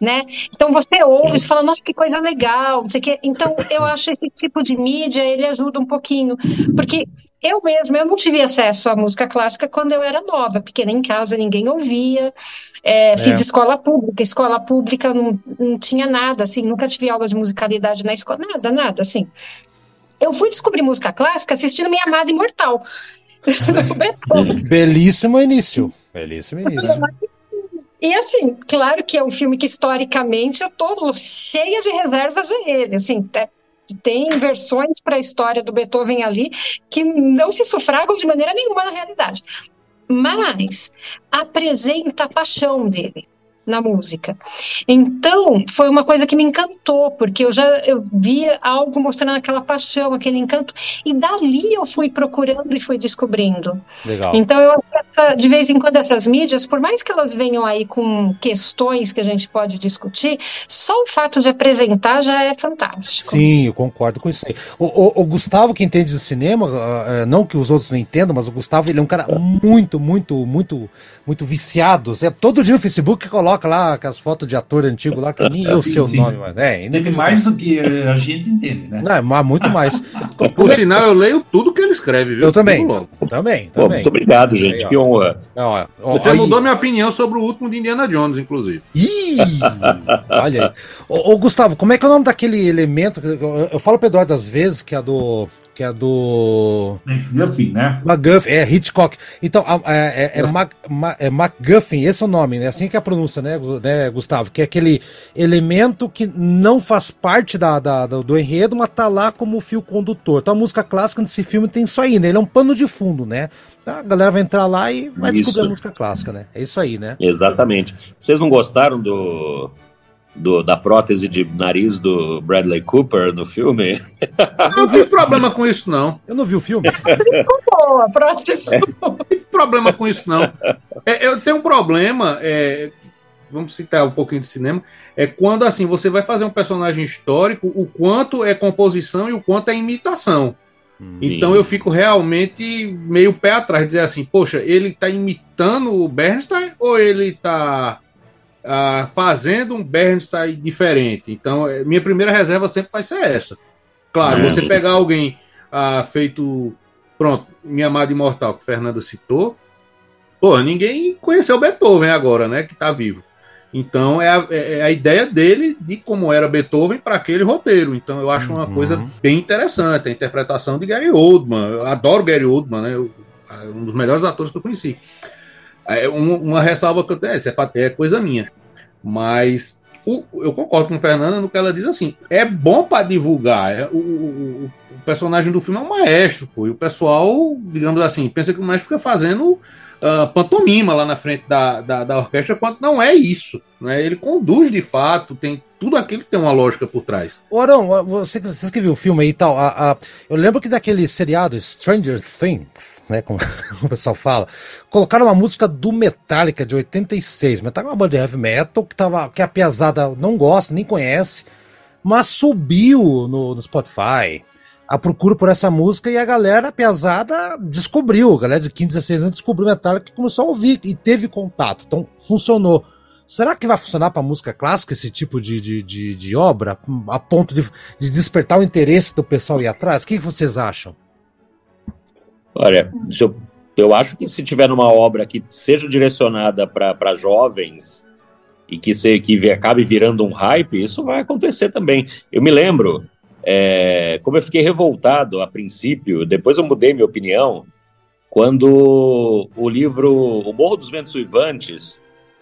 Né? Então você ouve e fala, nossa, que coisa legal, não sei o quê. Então eu acho esse tipo de mídia, ele ajuda um pouquinho, porque eu mesma, eu não tive acesso à música clássica quando eu era nova, porque nem em casa ninguém ouvia, é, fiz é. escola pública, escola pública não, não tinha nada, assim, nunca tive aula de musicalidade na escola, nada, nada, assim. Eu fui descobrir música clássica assistindo Minha Amada Imortal. Belíssimo início. Belíssimo início. E assim, claro que é um filme que historicamente eu tô cheia de reservas a ele, assim, tem versões para a história do Beethoven ali que não se sufragam de maneira nenhuma na realidade. Mas apresenta a paixão dele na música. Então, foi uma coisa que me encantou, porque eu já eu via algo mostrando aquela paixão, aquele encanto, e dali eu fui procurando e fui descobrindo. Legal. Então, eu acho que essa, de vez em quando essas mídias, por mais que elas venham aí com questões que a gente pode discutir, só o fato de apresentar já é fantástico. Sim, eu concordo com isso aí. O, o, o Gustavo, que entende de cinema, uh, não que os outros não entendam, mas o Gustavo, ele é um cara muito, muito, muito, muito viciado. É todo dia no Facebook coloca coloca lá as fotos de ator antigo lá, que nem eu sei o nome, mas é. Entende mais do que a gente entende, né? Não, mas muito mais. Por sinal, eu leio tudo que ele escreve, viu? Eu também. Também, Pô, muito obrigado, gente. Aí, que honra. Não, ó, Você aí... mudou minha opinião sobre o último de Indiana Jones, inclusive. Ih! olha aí. Ô, ô, Gustavo, como é que é o nome daquele elemento? Eu, eu falo pro Eduardo às vezes que é do que é do. McGuffin, né? McGuffin, é Hitchcock. Então, é, é, é, Mac, é McGuffin, esse é o nome, né? Assim que é a pronúncia, né, né, Gustavo? Que é aquele elemento que não faz parte da, da, do enredo, mas tá lá como fio condutor. Então a música clássica desse filme tem isso aí, né? Ele é um pano de fundo, né? Tá, a galera vai entrar lá e vai isso. descobrir a música clássica, né? É isso aí, né? Exatamente. Vocês não gostaram do do, da prótese de nariz do Bradley Cooper no filme. Não vi problema com isso, não. Eu não vi o filme. a prótese. Não tem problema com isso, não. É, eu tenho um problema, é, vamos citar um pouquinho de cinema, é quando assim você vai fazer um personagem histórico, o quanto é composição e o quanto é imitação. Hum. Então eu fico realmente meio pé atrás, dizer assim, poxa, ele está imitando o Bernstein ou ele está ah, fazendo um Bernstein diferente. Então, é, minha primeira reserva sempre vai ser essa. Claro, é. você pegar alguém ah, feito. Pronto, minha amada imortal, que o Fernando citou. Pô, ninguém conheceu Beethoven agora, né? Que tá vivo. Então é a, é a ideia dele de como era Beethoven para aquele roteiro. Então eu acho uma uhum. coisa bem interessante. A interpretação de Gary Oldman. Eu adoro Gary Oldman, né? Eu, um dos melhores atores que eu conheci. É uma ressalva que eu tenho, é, é coisa minha. Mas o, eu concordo com a Fernanda no que ela diz assim. É bom para divulgar. É, o, o, o, personagem do filme é um maestro, pô, e o pessoal, digamos assim, pensa que o maestro fica fazendo uh, pantomima lá na frente da, da, da, orquestra, quando não é isso. Né? Ele conduz de fato, tem tudo aquilo que tem uma lógica por trás. Orão, você, você que viu o filme aí e tal, a, a, eu lembro que daquele seriado Stranger Things, né, como o pessoal fala, colocaram uma música do Metallica de 86. Metallica é uma banda de heavy metal que, tava, que a piazada não gosta, nem conhece, mas subiu no, no Spotify, a procura por essa música e a galera pesada descobriu, a galera de 15, 16 anos descobriu Metallica e começou a ouvir e teve contato. Então funcionou. Será que vai funcionar para música clássica esse tipo de, de, de, de obra, a ponto de, de, despertar o interesse do pessoal ir atrás? O que, vocês acham? Olha, eu, eu acho que se tiver uma obra que seja direcionada para jovens e que, se, que acabe virando um hype, isso vai acontecer também. Eu me lembro é, como eu fiquei revoltado a princípio, depois eu mudei minha opinião, quando o livro O Morro dos Ventos Uivantes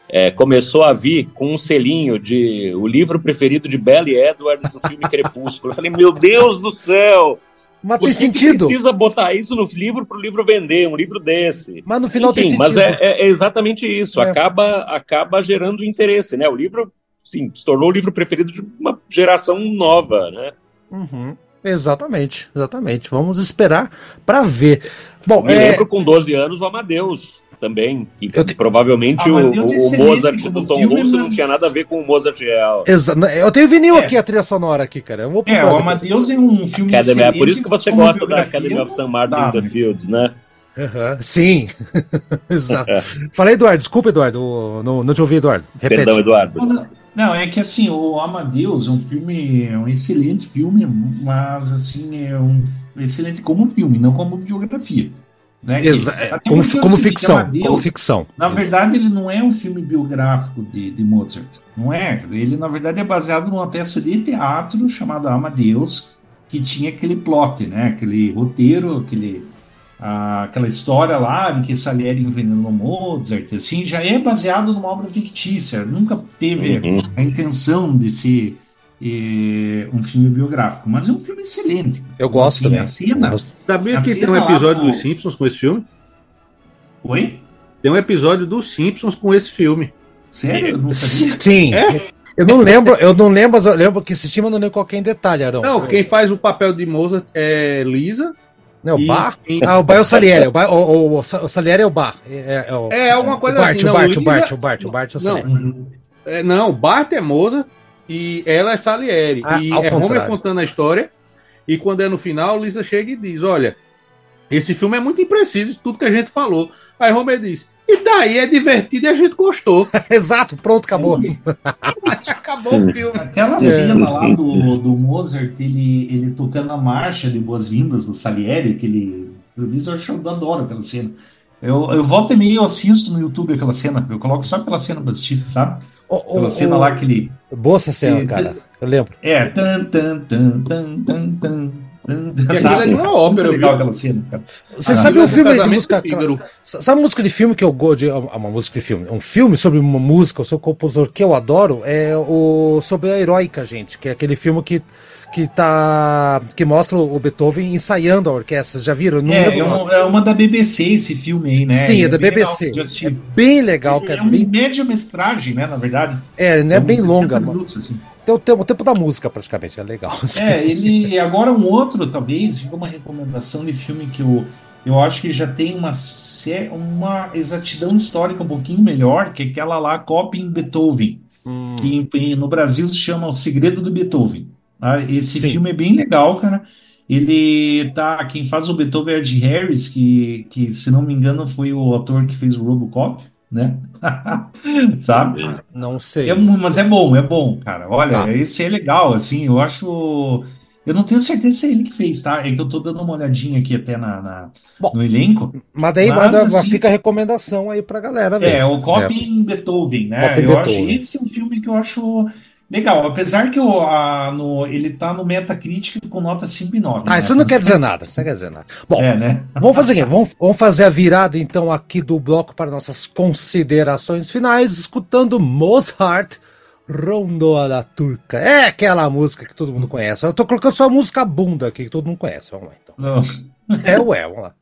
é, começou a vir com um selinho de o livro preferido de Belle Edwards do filme Crepúsculo. Eu falei, meu Deus do céu! Mas tem sentido. precisa botar isso no livro para o livro vender, um livro desse. Mas no final Enfim, tem sentido. Mas é, é, é exatamente isso. É. Acaba, acaba gerando interesse, né? O livro, sim, se tornou o livro preferido de uma geração nova, né? Uhum. Exatamente, exatamente. Vamos esperar para ver. Bom, me é... lembro com 12 anos o Amadeus também. E te... provavelmente o, o, Mozart do Tom Russo mas... não tinha nada a ver com o Mozart real. Exa eu tenho vinil é. aqui, a trilha sonora aqui, cara. Eu vou é, o Amadeus é um filme Academy, É por isso que você gosta da Academy of St. Martin in the Fields, né? Uhum, sim, exato. Falei, Eduardo, desculpa, Eduardo, não, não te ouvi, Eduardo. Repete. Perdão, Eduardo. Não, é que assim, o Amadeus é um filme, é um excelente filme, mas assim, é um excelente como filme, não como biografia. Né? Exa como, como ficção, Amadeus, como ficção. Na verdade, ele não é um filme biográfico de, de Mozart. Não é. Ele, na verdade, é baseado numa peça de teatro chamada Amadeus, que tinha aquele plot, né? Aquele roteiro, aquele aquela história lá de que Salieri envenenou Mozart, assim, já é baseado numa obra fictícia, nunca teve uhum. a intenção de ser eh, um filme biográfico, mas é um filme excelente. Eu gosto assim, também. A cena, Sabia a que cena tem um episódio dos Simpsons com esse filme? Oi? Tem um episódio dos Simpsons com esse filme. Sério? Não Sim. É? Eu não lembro, eu não lembro, eu lembro que assisti, mas não lembro qualquer detalhe, Arão. Não, quem faz o papel de Mozart é Lisa não, o Bar? Ah, o Bar é o Salieri. O, bar, o, o, o, Salieri é o Bar. É, é, o, é alguma coisa o Bart, assim. O Bart, o Bart, o Bart, o Bart, é o Salieri. Não, é, não, o Bart é Moza e ela é Salieri. Ah, e é Homer contando a história. E quando é no final, Lisa chega e diz: Olha, esse filme é muito impreciso, tudo que a gente falou. Aí Homer diz: e daí é divertido e a gente gostou. Exato, pronto, acabou. acabou o filme. Aquela cena lá do, do Mozart, ele, ele tocando a marcha de boas-vindas do Salieri, aquele. Eu adoro aquela cena. Eu, eu volto e meio eu assisto no YouTube aquela cena. Eu coloco só aquela cena pra assistir, sabe? Aquela cena lá que ele. Boa essa cena, cara. Eu lembro. É. Tan, tan, tan, tan, tan, tan. Sabe? É uma ópera, legal aquela cena, cara. Você ah, sabe um filme de música. Sabe música de filme que eu gosto de. Uma música de filme. Um filme sobre uma música, o seu compositor que eu adoro é o sobre a heróica, gente. Que é aquele filme que que tá que mostra o Beethoven ensaiando a orquestra. Já viram? Não é, é, uma, é uma da BBC esse filme aí, né? Sim, é, é da BBC. É bem legal, cara. É uma bem... média-mestragem, né? Na verdade. É, não é, é bem longa. Minutos, assim. Tem o tempo, o tempo da música, praticamente, é legal. Assim. É, ele. Agora um outro, talvez, fica uma recomendação de filme que eu, eu acho que já tem uma, uma exatidão histórica um pouquinho melhor, que é aquela lá, Copy Beethoven. Hum. Que no Brasil se chama O Segredo do Beethoven. Tá? Esse Sim. filme é bem legal, cara. Ele tá. Quem faz o Beethoven é Ed Harris, que, que, se não me engano, foi o ator que fez o Robocop né? Sabe? Não sei. É, mas é bom, é bom, cara. Olha, tá. esse é legal, assim, eu acho. Eu não tenho certeza se é ele que fez, tá? É que eu tô dando uma olhadinha aqui até na, na Bom, no elenco. Mas daí mas, assim, fica a recomendação aí pra galera, velho. É, o Copy é. em Beethoven, né? Copy eu Beethoven. acho esse é um filme que eu acho Legal, apesar que o, a, no, ele tá no Metacritic com nota 5,9. Ah, né? isso não quer dizer nada, isso não quer dizer nada. Bom, é, né? vamos fazer aqui, vamos, vamos fazer a virada então aqui do bloco para nossas considerações finais, escutando Mozart Rondoa da Turca. É aquela música que todo mundo conhece. Eu tô colocando só a música bunda aqui que todo mundo conhece. Vamos lá então. Não. É, ué, vamos lá.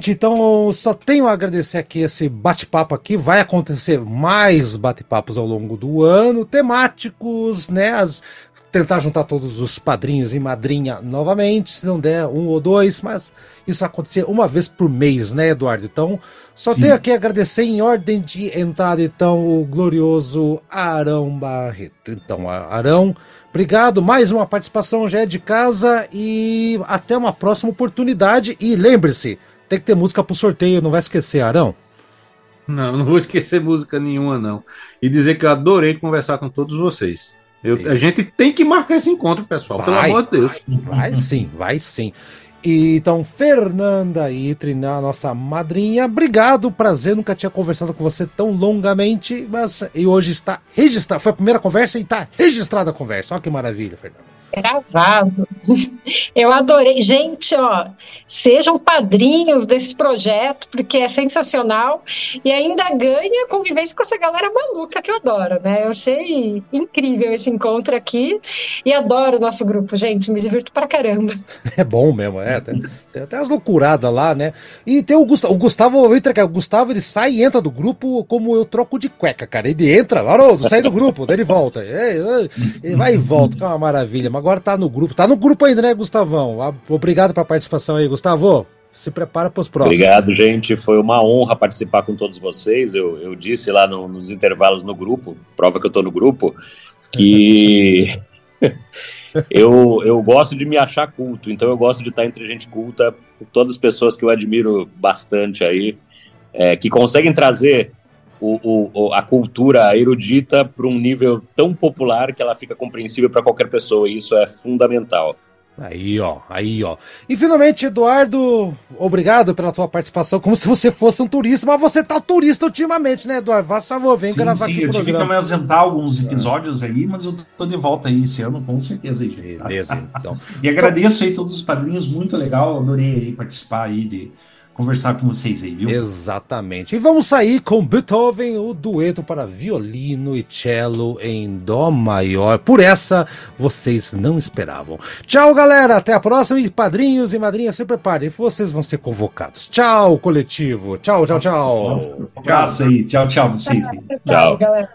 Gente, então só tenho a agradecer aqui esse bate-papo aqui. Vai acontecer mais bate-papos ao longo do ano, temáticos, né? As, tentar juntar todos os padrinhos e madrinha novamente, se não der um ou dois, mas isso vai acontecer uma vez por mês, né, Eduardo? Então, só Sim. tenho aqui a agradecer em ordem de entrada, então, o glorioso Arão Barreto. Então, Arão, obrigado, mais uma participação já é de casa e até uma próxima oportunidade. E lembre-se, tem que ter música pro sorteio, não vai esquecer, Arão? Não, não vou esquecer música nenhuma, não. E dizer que eu adorei conversar com todos vocês. Eu, a gente tem que marcar esse encontro, pessoal, vai, pelo amor de Deus. Vai, vai sim, vai sim. E, então, Fernanda Itri, a nossa madrinha, obrigado, prazer, nunca tinha conversado com você tão longamente, mas e hoje está registrado, foi a primeira conversa e está registrada a conversa. Olha que maravilha, Fernanda. Gravado. Eu adorei. Gente, ó, sejam padrinhos desse projeto, porque é sensacional e ainda ganha convivência com essa galera maluca que eu adoro, né? Eu achei incrível esse encontro aqui e adoro o nosso grupo, gente. Me divirto pra caramba. É bom mesmo, é. Tem, tem até as loucuradas lá, né? E tem o Gustavo, o Gustavo, entra, o Gustavo ele sai e entra do grupo como eu troco de cueca, cara. Ele entra, Haroldo, sai do grupo, daí ele volta. Ele vai e volta, que é uma maravilha. Agora tá no grupo. Tá no grupo ainda, né, Gustavão? Obrigado pela participação aí, Gustavo. Se prepara para os próximos. Obrigado, gente. Foi uma honra participar com todos vocês. Eu, eu disse lá no, nos intervalos no grupo, prova que eu tô no grupo, que eu, eu gosto de me achar culto, então eu gosto de estar entre gente culta, todas as pessoas que eu admiro bastante aí, é, que conseguem trazer o, o, a cultura erudita para um nível tão popular que ela fica compreensível para qualquer pessoa, e isso é fundamental. Aí, ó, aí, ó. E finalmente, Eduardo, obrigado pela tua participação, como se você fosse um turista, mas você tá turista ultimamente, né, Eduardo? Vá favor, vem sim, gravar sim, aqui eu tive que me ausentar alguns episódios aí, mas eu tô de volta aí esse ano, com certeza aí, gente. Beleza, então. e agradeço aí todos os padrinhos, muito legal, adorei aí participar aí de conversar com vocês aí, viu? Exatamente. E vamos sair com Beethoven, o dueto para violino e cello em Dó maior. Por essa, vocês não esperavam. Tchau, galera. Até a próxima. E padrinhos e madrinhas, se preparem. Vocês vão ser convocados. Tchau, coletivo. Tchau, tchau, tchau. Um abraço aí. Tchau, tchau, vocês. Tchau, tchau, tchau. galera.